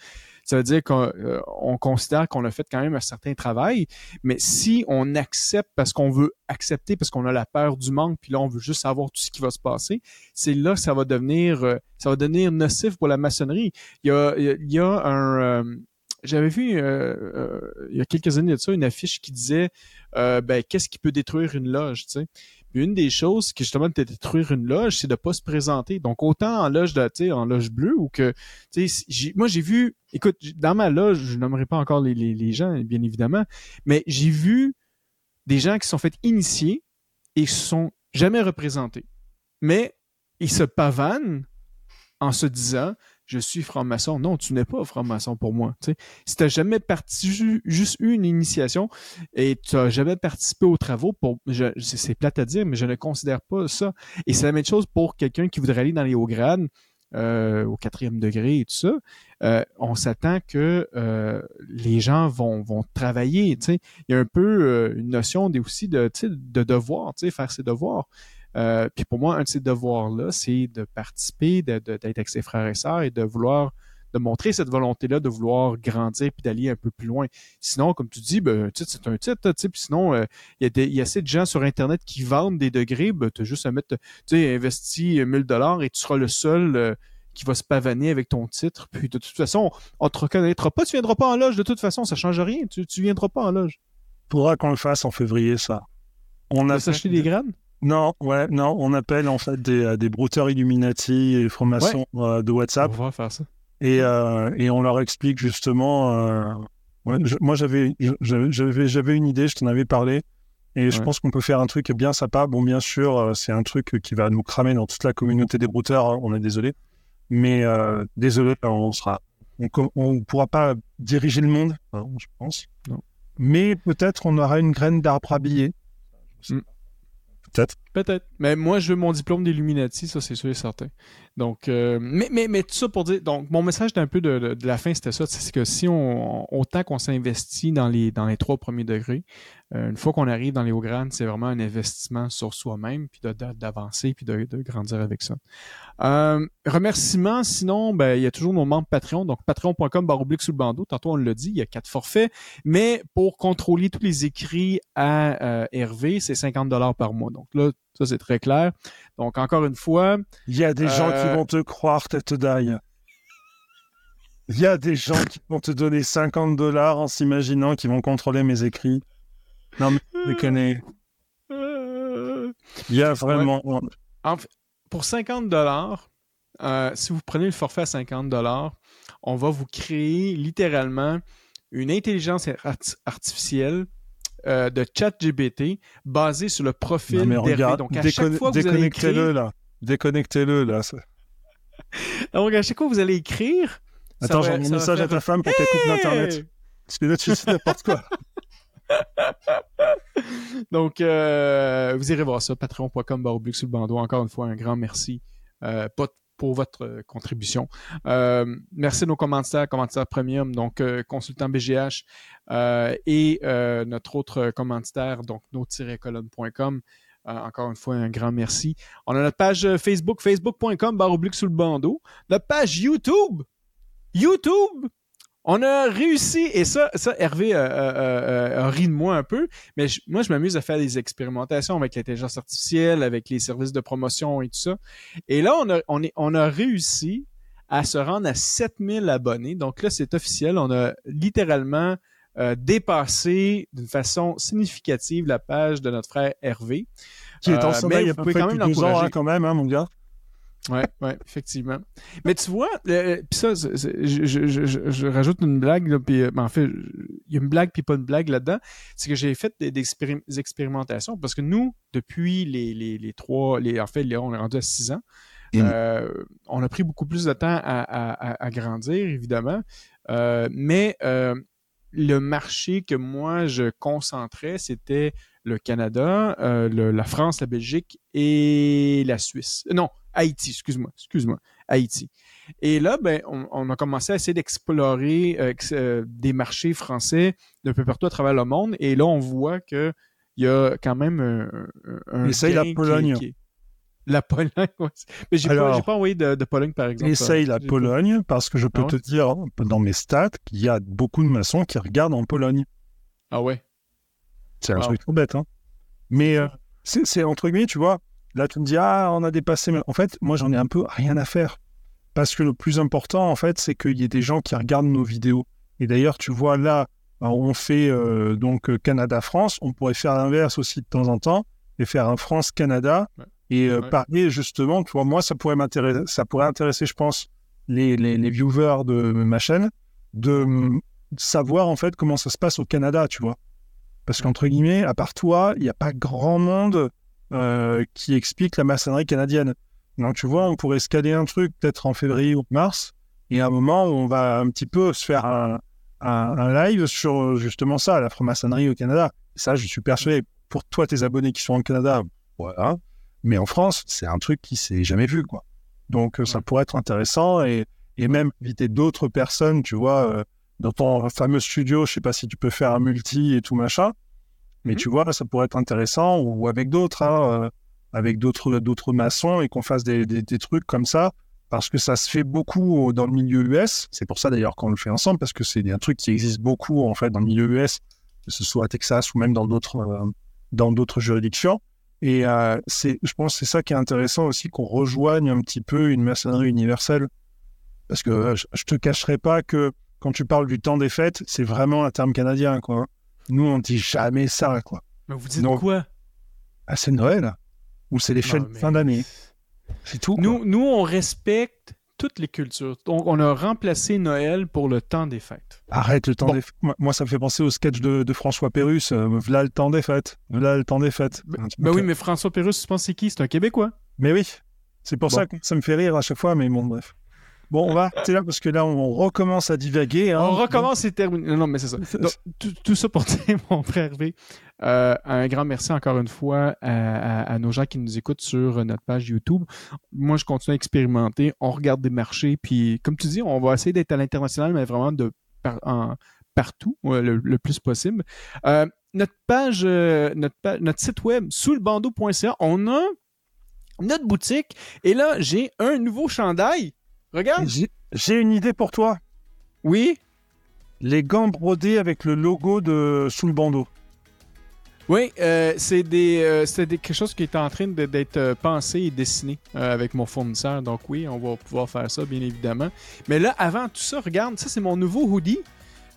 Ça veut dire qu'on euh, on considère qu'on a fait quand même un certain travail, mais si on accepte parce qu'on veut accepter, parce qu'on a la peur du manque, puis là on veut juste savoir tout ce qui va se passer, c'est là que ça va devenir, euh, ça va devenir nocif pour la maçonnerie. Il y a, il y a un, euh, j'avais vu euh, euh, il y a quelques années de ça une affiche qui disait, euh, ben qu'est-ce qui peut détruire une loge, tu sais? Puis une des choses qui justement peut détruire une loge, c'est de pas se présenter. Donc autant en loge de, en loge bleue ou que, moi j'ai vu, écoute, dans ma loge, je nommerai pas encore les, les, les gens, bien évidemment, mais j'ai vu des gens qui sont fait initier et se sont jamais représentés. Mais ils se pavanent en se disant je suis franc-maçon. Non, tu n'es pas franc-maçon pour moi. Si tu n'as jamais parti, ju- juste eu une initiation et tu n'as jamais participé aux travaux, pour, c'est, plate à dire, mais je ne considère pas ça. Et c'est la même chose pour quelqu'un qui voudrait aller dans les hauts grades, euh, au quatrième degré et tout ça. Euh, on s'attend que euh, les gens vont, travailler. Il y a un peu une notion aussi de, de devoir, faire ses devoirs. Euh, puis pour moi, un de ces devoirs-là, c'est de participer, d'être avec ses frères et sœurs et de vouloir, de montrer cette volonté-là de vouloir grandir puis d'aller un peu plus loin. Sinon, comme tu dis, ben, un titre, c'est un titre, tu puis sinon, euh, il y, a des- il y a assez de gens sur Internet qui vendent des degrés, ben, tu as juste à mettre, tu sais, investis 1000 dollars et tu seras le seul euh, qui va se pavaner avec ton titre. Puis de toute façon, on te reconnaîtra pas, tu viendras pas en loge, de toute façon, ça change rien, tu, tu viendras pas en loge. Faudra qu'on le fasse en février, ça. On a s'acheter des grades? Non, ouais, non, on appelle en fait des, euh, des brouteurs Illuminati et francs-maçons euh, de WhatsApp On va faire ça. et, euh, et on leur explique justement. ouais, je- moi, j'avais, j'avais, j'avais une idée, je t'en avais parlé, et je pense qu'on peut faire un truc bien sympa. Bon, bien sûr, c'est un truc qui va nous cramer dans toute la communauté des brouteurs. hein, on est désolé, mais euh, désolé, on sera, on, on pourra pas diriger le monde, hein, je pense. Non. Mais peut-être on aura une graine d'arbre habillé. Mm. Peut-être. Peut-être. Mais moi, je veux mon diplôme d'Illuminati, ça, c'est sûr et certain. Donc, euh, mais, mais, mais tout ça pour dire, donc, mon message d'un peu de, la fin, c'était ça, c'est que si on, autant qu'on s'investit dans les, dans les trois premiers degrés, euh, une fois qu'on arrive dans les hauts grades, c'est vraiment un investissement sur soi-même, puis d'avancer, puis de, de grandir avec ça. Euh, remerciements, sinon, ben, il y a toujours nos membres Patreon, donc patreon.com baroblique sous le bandeau. Tantôt, on l'a dit, il y a quatre forfaits, mais pour contrôler tous les écrits à Hervé, c'est 50 dollars par mois. Donc là, ça, c'est très clair. Donc, encore une fois, Il y a des gens qui Euh, vont te croire, tête d'ail. Il y a des gens qui vont te donner 50 dollars en s'imaginant qu'ils vont contrôler mes écrits. Non, mais déconner. euh, Il y a vraiment. en pour 50 dollars, euh, si vous prenez le forfait à 50 dollars, on va vous créer littéralement une intelligence arti- artificielle euh, de chat GBT basée sur le profil d'Hervé. Donc, à chaque fois que vous allez déconnectez-le écrire, là. Déconnectez-le là. (laughs) Donc à chaque fois que vous allez écrire, Attends, j'ai un message à ta femme pour qu'elle coupe Hey! l'internet. Parce que là, tu sais n'importe quoi. (laughs) Donc, euh, vous irez voir ça, patreon.com baroblique sur le bandeau. Encore une fois, un grand merci euh, pas- pour votre euh, contribution. Euh, merci à nos commanditaires, commanditaires premium, donc euh, consultant BGH et notre autre commanditaire, donc nos-colonne.com. Euh, encore une fois, un grand merci. On a notre page Facebook, facebook.com baroblique sous le bandeau. Notre page YouTube, YouTube, on a réussi, et ça, ça Hervé euh, euh, euh, a ri de moi un peu, mais je- moi, je m'amuse à faire des expérimentations avec l'intelligence artificielle, avec les services de promotion et tout ça. Et là, on a, on est, on a réussi à se rendre à 7000 abonnés. Donc là, c'est officiel. On a littéralement euh, dépassé d'une façon significative la page de notre frère Hervé. Qui est en Euh, sommeil peu pouvez près quand même deux ans, hein, quand même, hein, mon gars. Ouais, ouais, effectivement. Mais tu vois, euh, puis ça, je, je, je, je- je rajoute une blague, là, puis euh, ben, en fait, il y a une blague puis pas une blague là-dedans. C'est que j'ai fait des, des expérim- des expérimentations parce que nous, depuis les, les, les trois, les, en fait, là, on est rendu à six ans. Mm. euh, on a pris beaucoup plus de temps à, à, à- à grandir, évidemment. Euh, mais le marché que moi je concentrais, c'était le Canada, le- la France, la Belgique et la Suisse. Non, Haïti, excuse-moi, excuse-moi, Haïti. Et là, ben, on, on a commencé à essayer d'explorer euh, euh, des marchés français d'un peu partout à travers le monde. Et là, on voit que il y a quand même un, Essaye la qui Pologne. qui La Pologne, (laughs) ouais. Mais j'ai pas, pas envoyé de, de Pologne, par exemple. Essaye la Pologne, parce que je peux Ah ouais? te dire dans mes stats qu'il y a beaucoup de maçons qui regardent en Pologne. Ah ouais? C'est un truc trop bête, hein. Mais euh, c'est c'est entre guillemets, tu vois, là tu me dis, ah, on a dépassé. mais En fait, moi j'en ai un peu rien à faire. Parce que le plus important, en fait, c'est qu'il y ait des gens qui regardent nos vidéos. Et d'ailleurs, tu vois, là, alors, on fait euh, donc euh, Canada-France, on pourrait faire l'inverse aussi de temps en temps, et faire un France-Canada, Ouais. et euh, Ouais. parler justement, tu vois, moi, ça pourrait m'intéresser, ça pourrait intéresser, je pense, les, les, les viewers de ma chaîne, de savoir, en fait, comment ça se passe au Canada, tu vois. Parce qu'entre guillemets, à part toi, il n'y a pas grand monde euh, qui explique la maçonnerie canadienne. Donc tu vois, on pourrait se caler un truc peut-être en février ou mars, et à un moment où on va un petit peu se faire un, un- un live sur justement ça, la franc-maçonnerie au Canada. Et ça, je suis persuadé, pour toi, tes abonnés qui sont au Canada, voilà. Mais en France, c'est un truc qui s'est jamais vu, quoi. Donc euh, ça pourrait être intéressant et, et même inviter d'autres personnes, tu vois, euh, dans ton fameux studio, je sais pas si tu peux faire un multi et tout machin, mais Mhm. tu vois, ça pourrait être intéressant ou, avec d'autres, hein, euh, avec d'autres d'autres maçons et qu'on fasse des, des- des trucs comme ça, parce que ça se fait beaucoup au- dans le milieu US. C'est pour ça d'ailleurs qu'on le fait ensemble, parce que c'est un truc qui existe beaucoup en fait dans le milieu US, que ce soit à Texas ou même dans d'autres euh, dans d'autres juridictions. Et euh, c'est, je pense, que c'est ça qui est intéressant aussi, qu'on rejoigne un petit peu une maçonnerie universelle, parce que euh, je, je te cacherai pas que quand tu parles du temps des fêtes, c'est vraiment un terme canadien, quoi. Nous, on dit jamais ça, quoi. Mais vous dites Donc, quoi? Ah, c'est Noël Ou c'est les fêtes Non, de mais- fin d'année C'est tout, quoi. Nous, nous, on respecte toutes les cultures. Donc, on a remplacé Noël pour le temps des fêtes. Arrête le temps Bon. des fêtes. Moi, ça me fait penser au sketch de, de François Pérus. euh, le temps des fêtes. V'là le temps des fêtes. Ben, Ben oui, mais François Pérusse, tu penses c'est qui? C'est un Québécois. Mais oui, c'est pour Bon. ça que ça me fait rire à chaque fois, mais bon, bref. Bon, on va arrêter là parce que là, on recommence à divaguer. hein. On recommence et termine. Non, non, mais c'est ça. Donc, tout, tout ça pour (laughs) dire, mon frère Hervé, euh, un grand merci encore une fois à, à- à nos gens qui nous écoutent sur notre page YouTube. Moi, je continue à expérimenter. On regarde des marchés, puis comme tu dis, on va essayer d'être à l'international, mais vraiment de par- en- partout, le, le plus possible. Euh, notre page, euh, notre, pa- notre site web, sous le bandeau.ca, on a notre boutique. Et là, j'ai un nouveau chandail. Regarde. J'ai- une idée pour toi. Oui. Les gants brodés avec le logo de sous le bandeau. Oui, euh, c'est des, euh, des- quelque chose qui est en train de- d'être euh, pensé et dessiné euh, avec mon fournisseur. Donc oui, on va pouvoir faire ça, bien évidemment. Mais là, avant tout ça, regarde, ça c'est mon nouveau hoodie.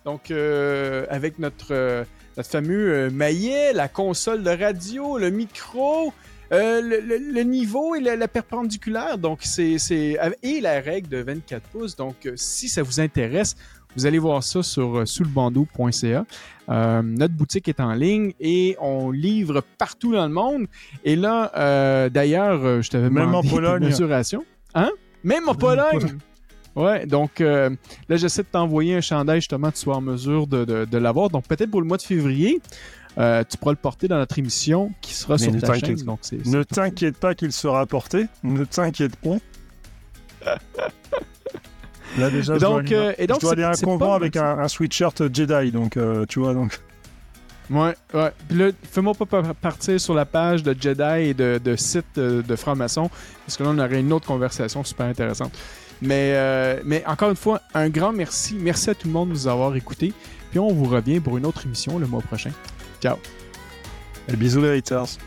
Donc avec notre, notre fameux maillet, la console de radio, le micro, euh, le, le- le niveau et la, la perpendiculaire. Donc c'est c'est et la règle de 24 pouces. Donc euh, si ça vous intéresse, vous allez voir ça sur euh, souslebandeau.ca. Euh, notre boutique est en ligne et on livre partout dans le monde. Et là, euh, d'ailleurs, euh, je t'avais Même demandé en Pologne. tes mesurations. Hein? Même en Pologne! Ouais, donc euh, là, j'essaie de t'envoyer un chandail justement, tu sois en mesure de, de, de l'avoir. Donc peut-être pour le mois de février, euh, tu pourras le porter dans notre émission qui sera Mais sur ne ta chaîne. Donc c'est, Ne t'inquiète pas qu'il sera porté. Ne t'inquiète pas. (laughs) Là déjà, je dois Donc, aller- euh, et donc, je dois aller à un convent avec un, un sweatshirt Jedi, donc euh, tu vois donc. Ouais, ouais. Puis là, fais-moi pas pa- partir sur la page de Jedi et de, de site de, de franc-maçon, parce que là, on aurait une autre conversation super intéressante. Mais, euh, mais encore une fois, un grand merci. Merci à tout le monde de nous avoir écoutés. Puis on vous revient pour une autre émission le mois prochain. Ciao. Et bisous les haters.